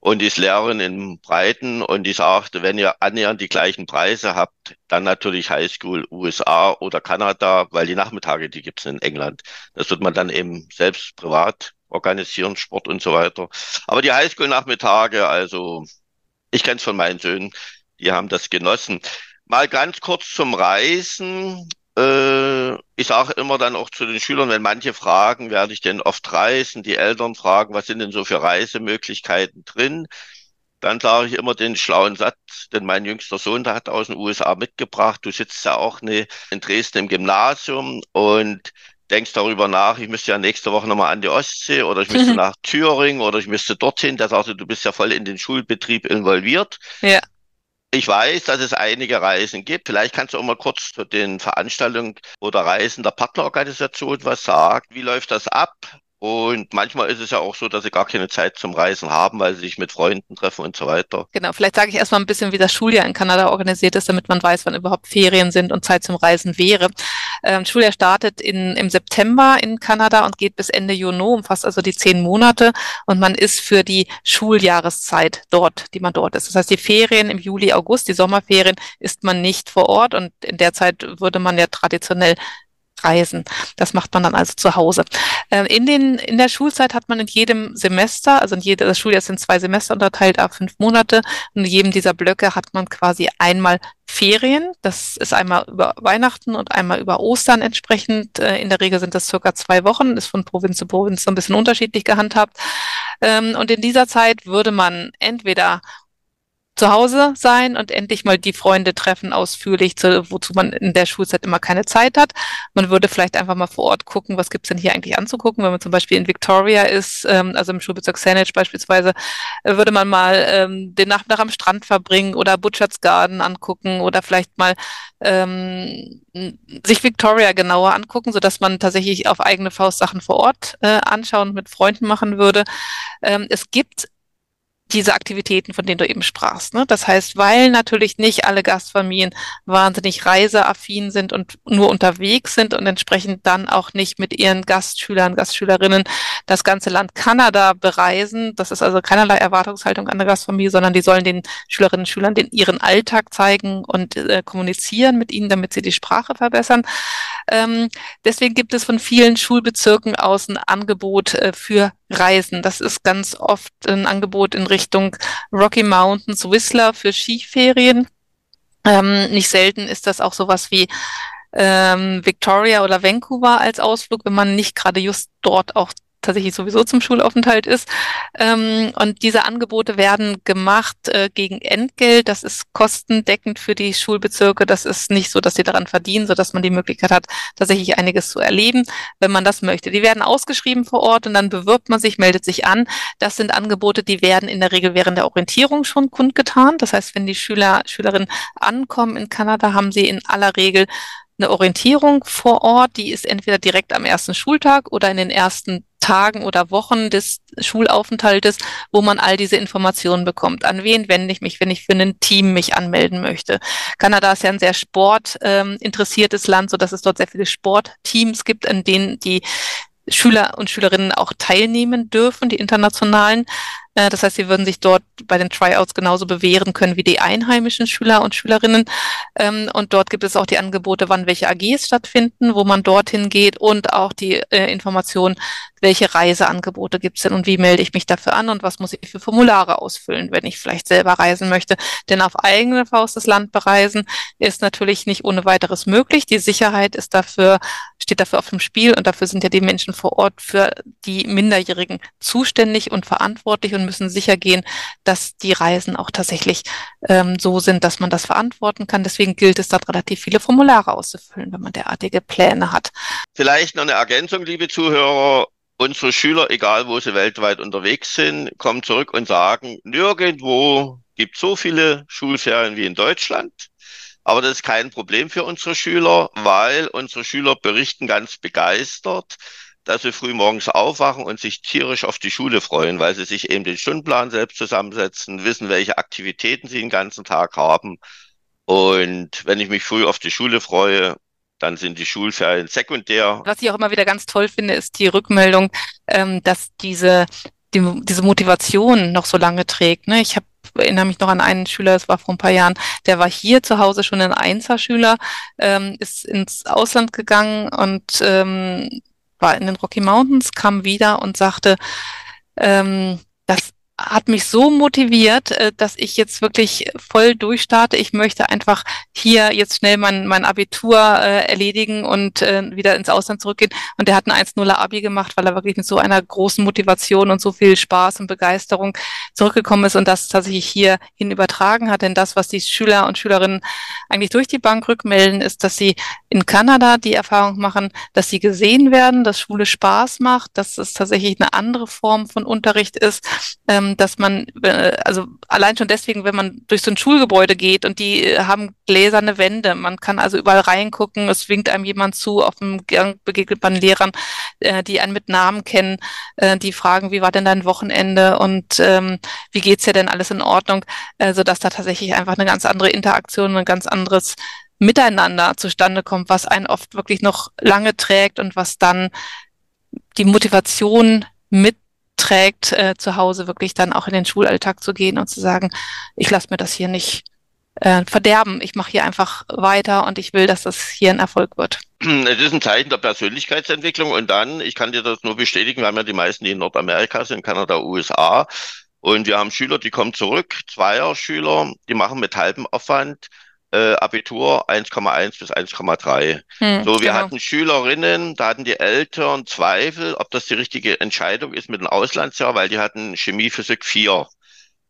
und ist Lehrerin in Breiten und die sagt, wenn ihr annähernd die gleichen Preise habt, dann natürlich Highschool USA oder Kanada, weil die Nachmittage, die gibt's in England. Das wird man dann eben selbst privat organisieren, Sport und so weiter. Aber die Highschool-Nachmittage, also ich kenne es von meinen Söhnen, die haben das genossen. Mal ganz kurz zum Reisen. Äh, ich sage immer dann auch zu den Schülern, wenn manche fragen, werde ich denn oft reisen, die Eltern fragen, was sind denn so für Reisemöglichkeiten drin? Dann sage ich immer den schlauen Satz, denn mein jüngster Sohn, der hat aus den USA mitgebracht. Du sitzt ja auch ne, in Dresden im Gymnasium und denkst darüber nach, ich müsste ja nächste Woche nochmal an die Ostsee oder ich müsste nach Thüringen oder ich müsste dorthin. Der sagte, du bist ja voll in den Schulbetrieb involviert. Ja. Ich weiß, dass es einige Reisen gibt. Vielleicht kannst du auch mal kurz zu den Veranstaltungen oder Reisen der Partnerorganisation was sagen. Wie läuft das ab? Und manchmal ist es ja auch so, dass sie gar keine Zeit zum Reisen haben, weil sie sich mit Freunden treffen und so weiter. Genau, vielleicht sage ich erstmal ein bisschen, wie das Schuljahr in Kanada organisiert ist, damit man weiß, wann überhaupt Ferien sind und Zeit zum Reisen wäre. Ähm, Schuljahr startet in, im September in Kanada und geht bis Ende Juni, umfasst also die zehn Monate und man ist für die Schuljahreszeit dort, die man dort ist. Das heißt, die Ferien im Juli, August, die Sommerferien, ist man nicht vor Ort und in der Zeit würde man ja traditionell reisen. Das macht man dann also zu Hause. Ähm, in, den, in der Schulzeit hat man in jedem Semester, also in jedem, das Schuljahr sind zwei Semester unterteilt, ab fünf Monate. In jedem dieser Blöcke hat man quasi einmal Ferien. Das ist einmal über Weihnachten und einmal über Ostern entsprechend. Äh, in der Regel sind das circa zwei Wochen, ist von Provinz zu Provinz so ein bisschen unterschiedlich gehandhabt. Ähm, und in dieser Zeit würde man entweder zu Hause sein und endlich mal die Freunde treffen ausführlich, zu, wozu man in der Schulzeit immer keine Zeit hat. Man würde vielleicht einfach mal vor Ort gucken, was gibt's denn hier eigentlich anzugucken. Wenn man zum Beispiel in Victoria ist, ähm, also im Schulbezirk Saanich beispielsweise, äh, würde man mal ähm, den Nachmittag am Strand verbringen oder Butcher's Garden angucken oder vielleicht mal ähm, sich Victoria genauer angucken, so dass man tatsächlich auf eigene Faust Sachen vor Ort äh, anschauen und mit Freunden machen würde. Ähm, es gibt diese Aktivitäten, von denen du eben sprachst. Ne? Das heißt, weil natürlich nicht alle Gastfamilien wahnsinnig reiseaffin sind und nur unterwegs sind und entsprechend dann auch nicht mit ihren Gastschülern, Gastschülerinnen das ganze Land Kanada bereisen. Das ist also keinerlei Erwartungshaltung an der Gastfamilie, sondern die sollen den Schülerinnen und Schülern den ihren Alltag zeigen und äh, kommunizieren mit ihnen, damit sie die Sprache verbessern. Ähm, deswegen gibt es von vielen Schulbezirken aus ein Angebot äh, für Reisen. Das ist ganz oft ein Angebot in Richtung Rocky Mountains, Whistler für Skiferien. Ähm, nicht selten ist das auch sowas wie ähm, Victoria oder Vancouver als Ausflug, wenn man nicht gerade just dort auch tatsächlich sowieso zum Schulaufenthalt ist. Ähm, und diese Angebote werden gemacht äh, gegen Entgelt. Das ist kostendeckend für die Schulbezirke. Das ist nicht so, dass sie daran verdienen, so dass man die Möglichkeit hat, tatsächlich einiges zu erleben, wenn man das möchte. Die werden ausgeschrieben vor Ort und dann bewirbt man sich, meldet sich an. Das sind Angebote, die werden in der Regel während der Orientierung schon kundgetan. Das heißt, wenn die Schüler, Schülerinnen ankommen in Kanada, haben sie in aller Regel eine Orientierung vor Ort, die ist entweder direkt am ersten Schultag oder in den ersten Tagen oder Wochen des Schulaufenthaltes, wo man all diese Informationen bekommt. An wen wende ich mich, wenn ich für ein Team mich anmelden möchte? Kanada ist ja ein sehr sportinteressiertes ähm, Land, so dass es dort sehr viele Sportteams gibt, in denen die Schüler und Schülerinnen auch teilnehmen dürfen, die internationalen. Äh, das heißt, sie würden sich dort bei den Tryouts genauso bewähren können wie die einheimischen Schüler und Schülerinnen. Ähm, und dort gibt es auch die Angebote, wann welche AGs stattfinden, wo man dorthin geht und auch die äh, Information, welche Reiseangebote gibt es denn und wie melde ich mich dafür an und was muss ich für Formulare ausfüllen, wenn ich vielleicht selber reisen möchte. Denn auf eigene Faust das Land bereisen ist natürlich nicht ohne weiteres möglich. Die Sicherheit ist dafür, steht dafür auf dem Spiel und dafür sind ja die Menschen vor Ort für die Minderjährigen zuständig und verantwortlich und müssen sicher gehen, dass die Reisen auch tatsächlich ähm, so sind, dass man das verantworten kann. Deswegen gilt es dort relativ viele Formulare auszufüllen, wenn man derartige Pläne hat. Vielleicht noch eine Ergänzung, liebe Zuhörer unsere Schüler, egal wo sie weltweit unterwegs sind, kommen zurück und sagen, nirgendwo gibt so viele Schulferien wie in Deutschland. Aber das ist kein Problem für unsere Schüler, weil unsere Schüler berichten ganz begeistert, dass sie früh morgens aufwachen und sich tierisch auf die Schule freuen, weil sie sich eben den Stundenplan selbst zusammensetzen, wissen, welche Aktivitäten sie den ganzen Tag haben. Und wenn ich mich früh auf die Schule freue, dann sind die Schulferien sekundär. Was ich auch immer wieder ganz toll finde, ist die Rückmeldung, ähm, dass diese, die, diese Motivation noch so lange trägt. Ne? Ich habe erinnere mich noch an einen Schüler, das war vor ein paar Jahren, der war hier zu Hause schon ein Einser-Schüler, ähm, ist ins Ausland gegangen und ähm, war in den Rocky Mountains, kam wieder und sagte, ähm, das hat mich so motiviert, äh, dass ich jetzt wirklich voll durchstarte. Ich möchte einfach hier jetzt schnell mein, mein Abitur äh, erledigen und äh, wieder ins Ausland zurückgehen. Und der hat ein 1-0er Abi gemacht, weil er wirklich mit so einer großen Motivation und so viel Spaß und Begeisterung zurückgekommen ist und das tatsächlich hierhin übertragen hat. Denn das, was die Schüler und Schülerinnen eigentlich durch die Bank rückmelden, ist, dass sie in Kanada die Erfahrung machen, dass sie gesehen werden, dass Schule Spaß macht, dass es tatsächlich eine andere Form von Unterricht ist, ähm, dass man, äh, also allein schon deswegen, wenn man durch so ein Schulgebäude geht und die äh, haben gläserne Wände, man kann also überall reingucken, es winkt einem jemand zu, auf dem Gang begegnet man Lehrern, äh, die einen mit Namen kennen, äh, die fragen, wie war denn dein Wochenende und ähm, wie geht's dir denn? Alles in Ordnung, äh, so dass da tatsächlich einfach eine ganz andere Interaktion, ein ganz anderes Miteinander zustande kommt, was einen oft wirklich noch lange trägt und was dann die Motivation mitträgt, äh, zu Hause wirklich dann auch in den Schulalltag zu gehen und zu sagen, ich lasse mir das hier nicht äh, verderben. Ich mache hier einfach weiter und ich will, dass das hier ein Erfolg wird. Es ist ein Zeichen der Persönlichkeitsentwicklung und dann, ich kann dir das nur bestätigen, wir haben ja die meisten, die in Nordamerika sind, Kanada, USA. Und wir haben Schüler, die kommen zurück, Zweier-Schüler, die machen mit halbem Aufwand äh, Abitur 1,1 bis 1,3. Hm, so, wir genau. hatten Schülerinnen, da hatten die Eltern Zweifel, ob das die richtige Entscheidung ist mit dem Auslandsjahr, weil die hatten Chemie, Physik 4.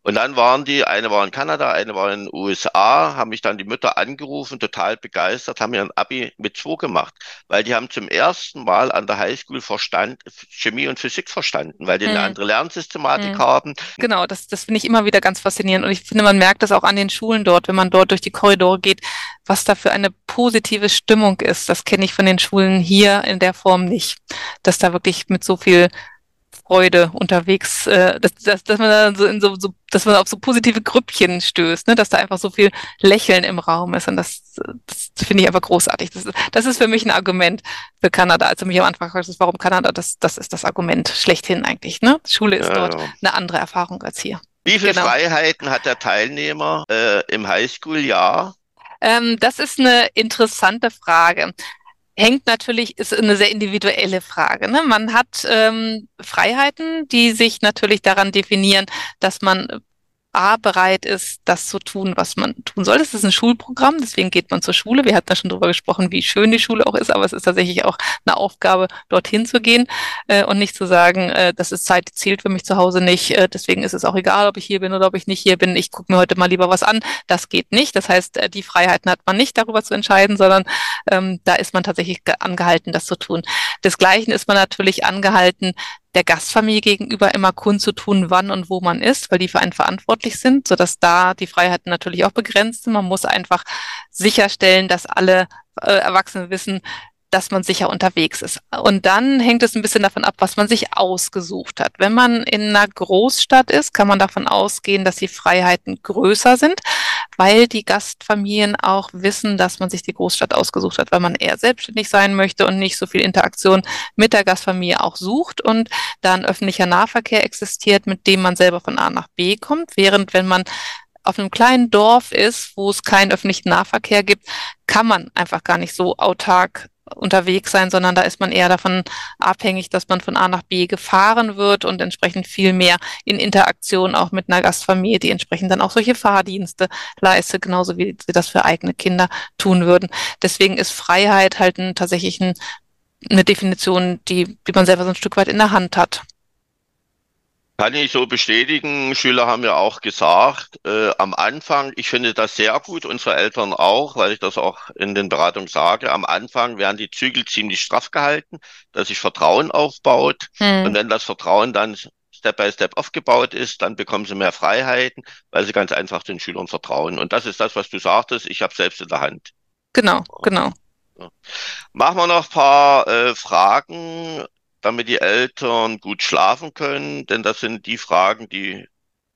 Und dann waren die, eine war in Kanada, eine war in den USA, haben mich dann die Mütter angerufen, total begeistert, haben ihr Abi mit zwei gemacht, weil die haben zum ersten Mal an der Highschool Verstand, Chemie und Physik verstanden, weil die eine Hm. andere Lernsystematik Hm. haben. Genau, das, das finde ich immer wieder ganz faszinierend. Und ich finde, man merkt das auch an den Schulen dort, wenn man dort durch die Korridore geht, was da für eine positive Stimmung ist. Das kenne ich von den Schulen hier in der Form nicht. Dass da wirklich mit so viel Freude unterwegs, äh, dass, dass, dass man da so in so, so, dass man auf so positive Grüppchen stößt, ne? dass da einfach so viel Lächeln im Raum ist. Und das, das finde ich einfach großartig. Das, ist- das ist für mich ein Argument für Kanada. Als du mich am Anfang fragst, warum Kanada, das, das ist das Argument schlechthin eigentlich. Ne? Schule ist Ja, dort ja. eine andere Erfahrung als hier. Wie viele Genau. Freiheiten hat der Teilnehmer äh, im Highschool-Jahr? Ähm, das ist eine interessante Frage. Hängt natürlich, ist eine sehr individuelle Frage. Ne? Man hat ähm, Freiheiten, die sich natürlich daran definieren, dass man A, bereit ist, das zu tun, was man tun soll. Das ist ein Schulprogramm, deswegen geht man zur Schule. Wir hatten ja schon darüber gesprochen, wie schön die Schule auch ist, aber es ist tatsächlich auch eine Aufgabe, dorthin zu gehen äh, und nicht zu sagen, äh, das ist Zeit, die zählt für mich zu Hause nicht. Äh, deswegen ist es auch egal, ob ich hier bin oder ob ich nicht hier bin. Ich gucke mir heute mal lieber was an. Das geht nicht. Das heißt, äh, die Freiheiten hat man nicht, darüber zu entscheiden, sondern ähm, da ist man tatsächlich ge- angehalten, das zu tun. Desgleichen ist man natürlich angehalten, der Gastfamilie gegenüber immer kundzutun, wann und wo man ist, weil die für einen verantwortlich sind, sodass da die Freiheiten natürlich auch begrenzt sind. Man muss einfach sicherstellen, dass alle äh, Erwachsenen wissen, dass man sicher unterwegs ist. Und dann hängt es ein bisschen davon ab, was man sich ausgesucht hat. Wenn man in einer Großstadt ist, kann man davon ausgehen, dass die Freiheiten größer sind, weil die Gastfamilien auch wissen, dass man sich die Großstadt ausgesucht hat, weil man eher selbstständig sein möchte und nicht so viel Interaktion mit der Gastfamilie auch sucht und da ein öffentlicher Nahverkehr existiert, mit dem man selber von A nach B kommt, während wenn man auf einem kleinen Dorf ist, wo es keinen öffentlichen Nahverkehr gibt, kann man einfach gar nicht so autark unterwegs sein, sondern da ist man eher davon abhängig, dass man von A nach B gefahren wird und entsprechend viel mehr in Interaktion auch mit einer Gastfamilie, die entsprechend dann auch solche Fahrdienste leistet, genauso wie sie das für eigene Kinder tun würden. Deswegen ist Freiheit halt ein, tatsächlich ein, eine Definition, die, die man selber so ein Stück weit in der Hand hat. Kann ich so bestätigen. Schüler haben ja auch gesagt, äh, am Anfang, ich finde das sehr gut, unsere Eltern auch, weil ich das auch in den Beratungen sage, am Anfang werden die Zügel ziemlich straff gehalten, dass sich Vertrauen aufbaut. Und Hm. wenn das Vertrauen dann Step by Step aufgebaut ist, dann bekommen sie mehr Freiheiten, weil sie ganz einfach den Schülern vertrauen. Und das ist das, was du sagtest, ich habe selbst in der Hand. Genau, genau. Machen wir noch ein paar äh, Fragen, damit die Eltern gut schlafen können, denn das sind die Fragen, die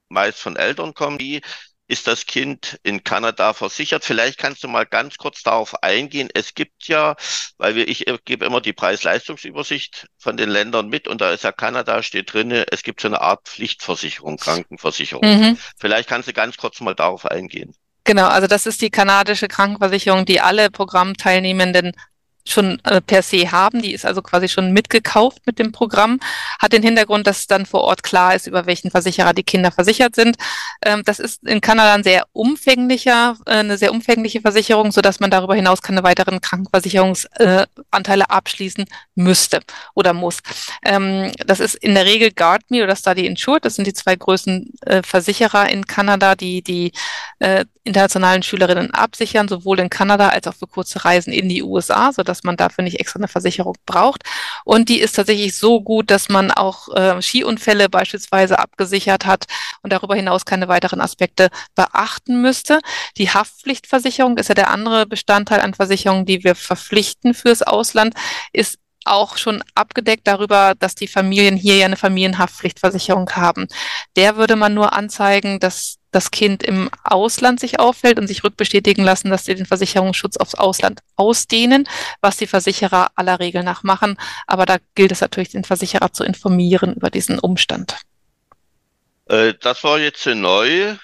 meist von Eltern kommen. Wie ist das Kind in Kanada versichert? Vielleicht kannst du mal ganz kurz darauf eingehen. Es gibt ja, weil wir, ich gebe immer die Preis-Leistungsübersicht von den Ländern mit und da ist ja Kanada, steht drinne, es gibt so eine Art Pflichtversicherung, Krankenversicherung. Mhm. Vielleicht kannst du ganz kurz mal darauf eingehen. Genau, also das ist die kanadische Krankenversicherung, die alle Programmteilnehmenden schon äh, per se haben. Die ist also quasi schon mitgekauft mit dem Programm. Hat den Hintergrund, dass dann vor Ort klar ist, über welchen Versicherer die Kinder versichert sind. Ähm, das ist in Kanada ein sehr umfänglicher, äh, eine sehr umfängliche Versicherung, so dass man darüber hinaus keine weiteren Krankenversicherungsanteile äh, abschließen müsste oder muss. Ähm, das ist in der Regel GuardMe oder Study Insured. Das sind die zwei größten äh, Versicherer in Kanada, die die internationalen Schülerinnen absichern, sowohl in Kanada als auch für kurze Reisen in die USA, so dass man dafür nicht extra eine Versicherung braucht. Und die ist tatsächlich so gut, dass man auch äh, Skiunfälle beispielsweise abgesichert hat und darüber hinaus keine weiteren Aspekte beachten müsste. Die Haftpflichtversicherung ist ja der andere Bestandteil an Versicherungen, die wir verpflichten fürs Ausland, ist auch schon abgedeckt darüber, dass die Familien hier ja eine Familienhaftpflichtversicherung haben. Der würde man nur anzeigen, dass das Kind im Ausland sich auffällt und sich rückbestätigen lassen, dass sie den Versicherungsschutz aufs Ausland ausdehnen, was die Versicherer aller Regel nach machen. Aber da gilt es natürlich, den Versicherer zu informieren über diesen Umstand. Äh, das war jetzt neu.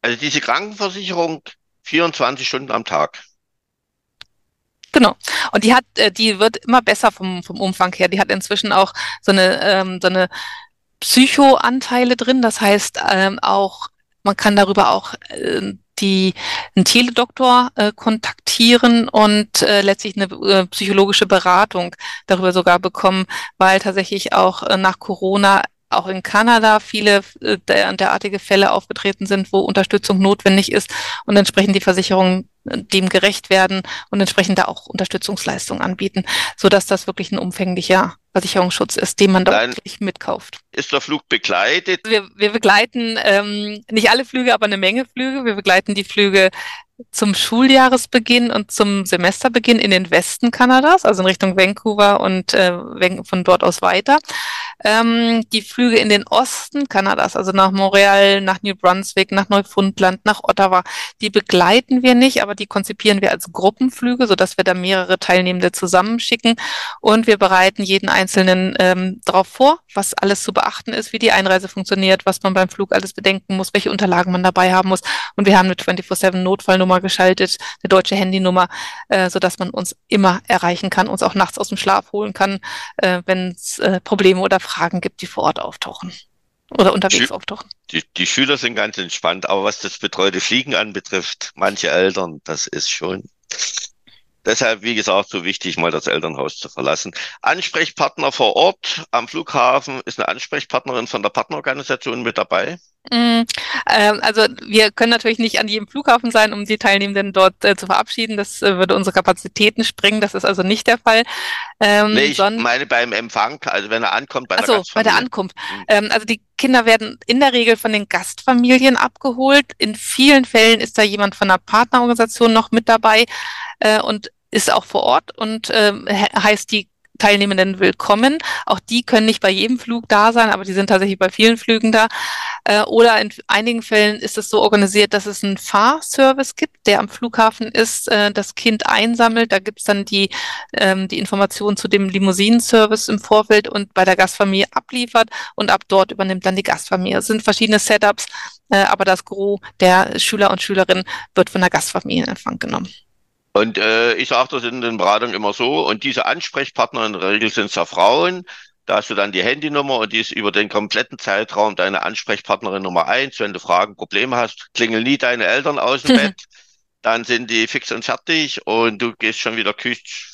Also diese Krankenversicherung 24 Stunden am Tag. Genau. Und die hat, äh, die wird immer besser vom, vom Umfang her. Die hat inzwischen auch so eine, ähm, so eine Psychoanteile drin. Das heißt, ähm, auch, man kann darüber auch äh, die, einen Teledoktor äh, kontaktieren und äh, letztlich eine äh, psychologische Beratung darüber sogar bekommen, weil tatsächlich auch äh, nach Corona auch in Kanada viele äh, derartige Fälle aufgetreten sind, wo Unterstützung notwendig ist und entsprechend die Versicherungen äh, dem gerecht werden und entsprechend da auch Unterstützungsleistungen anbieten, so dass das wirklich ein umfänglicher Versicherungsschutz ist, den man dort wirklich mitkauft. Ist der Flug begleitet? Wir, wir begleiten ähm, nicht alle Flüge, aber eine Menge Flüge. Wir begleiten die Flüge zum Schuljahresbeginn und zum Semesterbeginn in den Westen Kanadas, also in Richtung Vancouver und äh, von dort aus weiter. Ähm, die Flüge in den Osten Kanadas, also nach Montreal, nach New Brunswick, nach Neufundland, nach Ottawa, die begleiten wir nicht, aber die konzipieren wir als Gruppenflüge, sodass wir da mehrere Teilnehmende zusammenschicken und wir bereiten jeden Einzelnen ähm, darauf vor, was alles zu beachten ist, wie die Einreise funktioniert, was man beim Flug alles bedenken muss, welche Unterlagen man dabei haben muss. Und wir haben eine 24-7 Notfallnummer geschaltet, eine deutsche Handynummer, äh, sodass man uns immer erreichen kann, uns auch nachts aus dem Schlaf holen kann, äh, wenn es äh, Probleme oder Fragen gibt, die vor Ort auftauchen oder unterwegs Schü auftauchen. Die, die Schüler sind ganz entspannt, aber was das betreute Fliegen anbetrifft, manche Eltern, das ist schon. Deshalb, wie gesagt, so wichtig, mal das Elternhaus zu verlassen. Ansprechpartner vor Ort am Flughafen ist eine Ansprechpartnerin von der Partnerorganisation mit dabei. Mm, äh, also wir können natürlich nicht an jedem Flughafen sein, um die Teilnehmenden dort äh, zu verabschieden. Das äh, würde unsere Kapazitäten sprengen. Das ist also nicht der Fall. Ähm, nee, ich meine beim Empfang, also wenn er ankommt bei Achso, bei der Ankunft. Mhm. Ähm, also die Kinder werden in der Regel von den Gastfamilien abgeholt. In vielen Fällen ist da jemand von der Partnerorganisation noch mit dabei äh, und ist auch vor Ort und äh, heißt die Teilnehmenden willkommen. Auch die können nicht bei jedem Flug da sein, aber die sind tatsächlich bei vielen Flügen da. Äh, oder in einigen Fällen ist es so organisiert, dass es einen Fahrservice gibt, der am Flughafen ist, äh, das Kind einsammelt. Da gibt es dann die, ähm, die Informationen zu dem Limousinenservice im Vorfeld und bei der Gastfamilie abliefert und ab dort übernimmt dann die Gastfamilie. Es sind verschiedene Setups, äh, aber das Gros der Schüler und Schülerinnen wird von der Gastfamilie in Empfang genommen. Und äh, ich sage das in den Beratungen immer so, und diese Ansprechpartner in der Regel sind es ja Frauen, da hast du dann die Handynummer und die ist über den kompletten Zeitraum deine Ansprechpartnerin Nummer eins. Wenn du Fragen, Probleme hast, klingel nie deine Eltern aus dem Bett. Dann sind die fix und fertig und du gehst schon wieder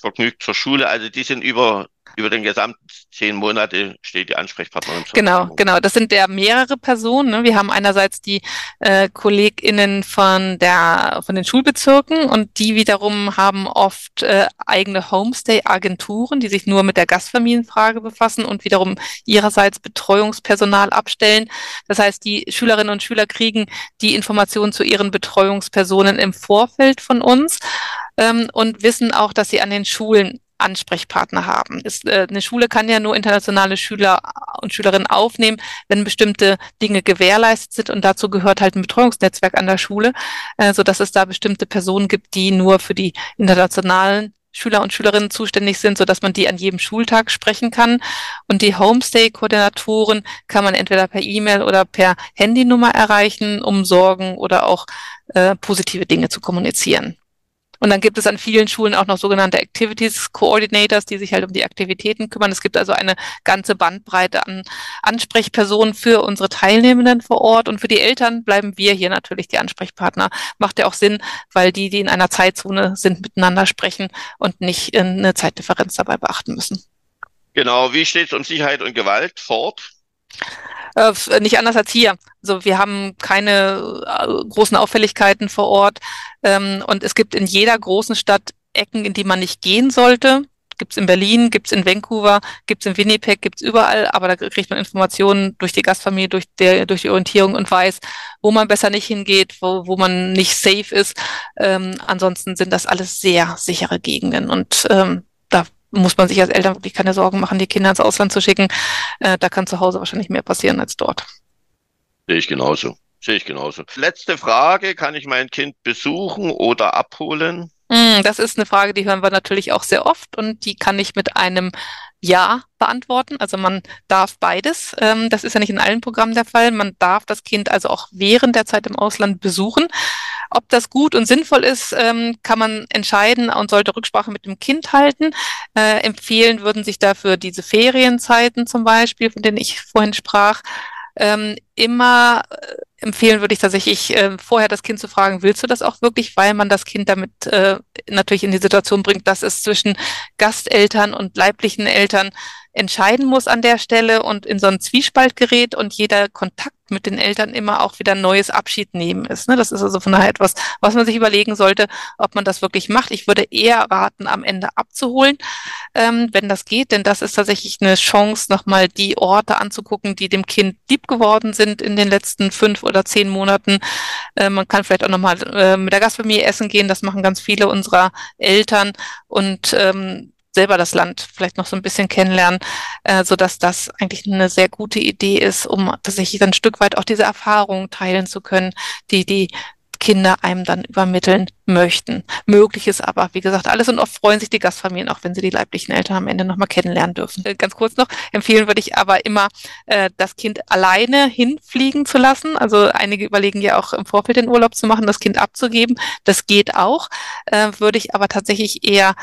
vergnügt zur Schule. Also die sind über über den gesamten zehn Monate steht die Ansprechpartnerin Genau, Verfügung. genau. Das sind ja mehrere Personen. Ne? Wir haben einerseits die äh, KollegInnen von der von den Schulbezirken und die wiederum haben oft äh, eigene Homestay-Agenturen, die sich nur mit der Gastfamilienfrage befassen und wiederum ihrerseits Betreuungspersonal abstellen. Das heißt, die Schülerinnen und Schüler kriegen die Informationen zu ihren Betreuungspersonen im Vorfeld von uns ähm, und wissen auch, dass sie an den Schulen Ansprechpartner haben. Ist, äh, eine Schule kann ja nur internationale Schüler und Schülerinnen aufnehmen, wenn bestimmte Dinge gewährleistet sind und dazu gehört halt ein Betreuungsnetzwerk an der Schule, äh, so dass es da bestimmte Personen gibt, die nur für die internationalen Schüler und Schülerinnen zuständig sind, so dass man die an jedem Schultag sprechen kann. Und die Homestay-Koordinatoren kann man entweder per E-Mail oder per Handynummer erreichen, um Sorgen oder auch äh, positive Dinge zu kommunizieren. Und dann gibt es an vielen Schulen auch noch sogenannte Activities Coordinators, die sich halt um die Aktivitäten kümmern. Es gibt also eine ganze Bandbreite an Ansprechpersonen für unsere Teilnehmenden vor Ort. Und für die Eltern bleiben wir hier natürlich die Ansprechpartner. Macht ja auch Sinn, weil die, die in einer Zeitzone sind, miteinander sprechen und nicht eine Zeitdifferenz dabei beachten müssen. Genau. Wie steht es um Sicherheit und Gewalt vor Ort? Äh, nicht anders als hier. Also wir haben keine äh, großen Auffälligkeiten vor Ort. Ähm, und es gibt in jeder großen Stadt Ecken, in die man nicht gehen sollte. Gibt's in Berlin, gibt's in Vancouver, gibt's in Winnipeg, gibt's überall, aber da kriegt man Informationen durch die Gastfamilie, durch, der, durch die Orientierung und weiß, wo man besser nicht hingeht, wo, wo man nicht safe ist. Ähm, ansonsten sind das alles sehr sichere Gegenden und ähm, muss man sich als Eltern wirklich keine Sorgen machen, die Kinder ins Ausland zu schicken. Äh, da kann zu Hause wahrscheinlich mehr passieren als dort. Sehe ich genauso. Sehe ich genauso. Letzte Frage, kann ich mein Kind besuchen oder abholen? Hm, das ist eine Frage, die hören wir natürlich auch sehr oft und die kann ich mit einem Ja beantworten. Also man darf beides. Ähm, das ist ja nicht in allen Programmen der Fall. Man darf das Kind also auch während der Zeit im Ausland besuchen. Ob das gut und sinnvoll ist, ähm, kann man entscheiden und sollte Rücksprache mit dem Kind halten. Äh, empfehlen würden sich dafür diese Ferienzeiten zum Beispiel, von denen ich vorhin sprach, ähm, immer empfehlen würde ich tatsächlich äh, vorher das Kind zu fragen, willst du das auch wirklich, weil man das Kind damit äh, natürlich in die Situation bringt, dass es zwischen Gasteltern und leiblichen Eltern entscheiden muss an der Stelle und in so einen Zwiespalt gerät und jeder Kontakt mit den Eltern immer auch wieder ein neues Abschied nehmen ist. Ne? Das ist also von daher etwas, was man sich überlegen sollte, ob man das wirklich macht. Ich würde eher raten, am Ende abzuholen, ähm, wenn das geht, denn das ist tatsächlich eine Chance, nochmal die Orte anzugucken, die dem Kind lieb geworden sind in den letzten fünf oder zehn Monaten. Äh, man kann vielleicht auch nochmal äh, mit der Gastfamilie essen gehen. Das machen ganz viele unserer Eltern und ähm, selber das Land vielleicht noch so ein bisschen kennenlernen, äh, so dass das eigentlich eine sehr gute Idee ist, um tatsächlich dann ein Stück weit auch diese Erfahrungen teilen zu können, die die Kinder einem dann übermitteln möchten. Möglich ist aber, wie gesagt, alles und oft freuen sich die Gastfamilien, auch wenn sie die leiblichen Eltern am Ende nochmal kennenlernen dürfen. Äh, ganz kurz noch, empfehlen würde ich aber immer, äh, das Kind alleine hinfliegen zu lassen. Also einige überlegen ja auch im Vorfeld den Urlaub zu machen, das Kind abzugeben. Das geht auch, äh, würde ich aber tatsächlich eher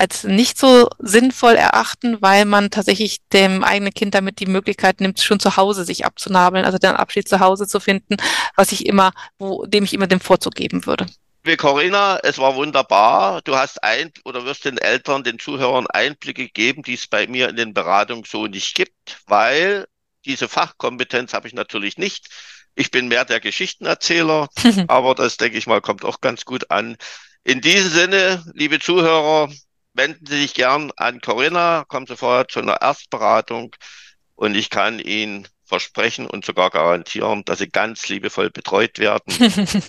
als nicht so sinnvoll erachten, weil man tatsächlich dem eigenen Kind damit die Möglichkeit nimmt, schon zu Hause sich abzunabeln, also den Abschied zu Hause zu finden, was ich immer, wo, dem ich immer den Vorzug geben würde. Liebe Corinna, es war wunderbar. Du hast ein oder wirst den Eltern, den Zuhörern Einblicke geben, die es bei mir in den Beratungen so nicht gibt, weil diese Fachkompetenz habe ich natürlich nicht. Ich bin mehr der Geschichtenerzähler, aber das denke ich mal kommt auch ganz gut an. In diesem Sinne, liebe Zuhörer, wenden Sie sich gern an Corinna, kommen Sie vorher zu einer Erstberatung und ich kann Ihnen versprechen und sogar garantieren, dass Sie ganz liebevoll betreut werden.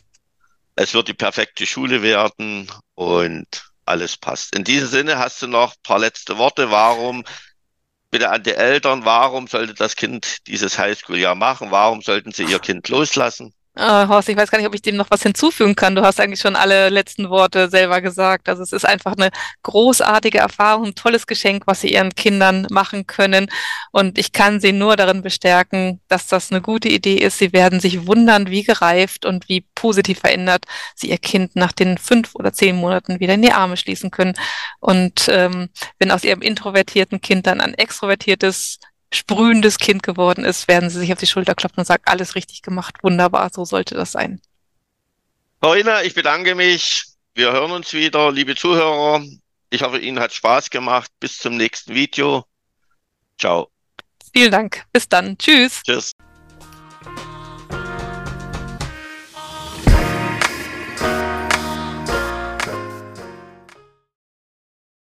es wird die perfekte Schule werden und alles passt. In diesem Sinne hast du noch ein paar letzte Worte. Warum, bitte an die Eltern, warum sollte das Kind dieses Highschool-Jahr machen? Warum sollten sie ihr Kind loslassen? Uh, Horst, ich weiß gar nicht, ob ich dem noch was hinzufügen kann. Du hast eigentlich schon alle letzten Worte selber gesagt. Also es ist einfach eine großartige Erfahrung, ein tolles Geschenk, was sie ihren Kindern machen können. Und ich kann sie nur darin bestärken, dass das eine gute Idee ist. Sie werden sich wundern, wie gereift und wie positiv verändert sie ihr Kind nach den fünf oder zehn Monaten wieder in die Arme schließen können. Und ähm, wenn aus ihrem introvertierten Kind dann ein extrovertiertes sprühendes Kind geworden ist, werden sie sich auf die Schulter klopfen und sagen, alles richtig gemacht, wunderbar, so sollte das sein. Corinna, ich bedanke mich. Wir hören uns wieder, liebe Zuhörer. Ich hoffe, Ihnen hat Spaß gemacht. Bis zum nächsten Video. Ciao. Vielen Dank. Bis dann. Tschüss. Tschüss.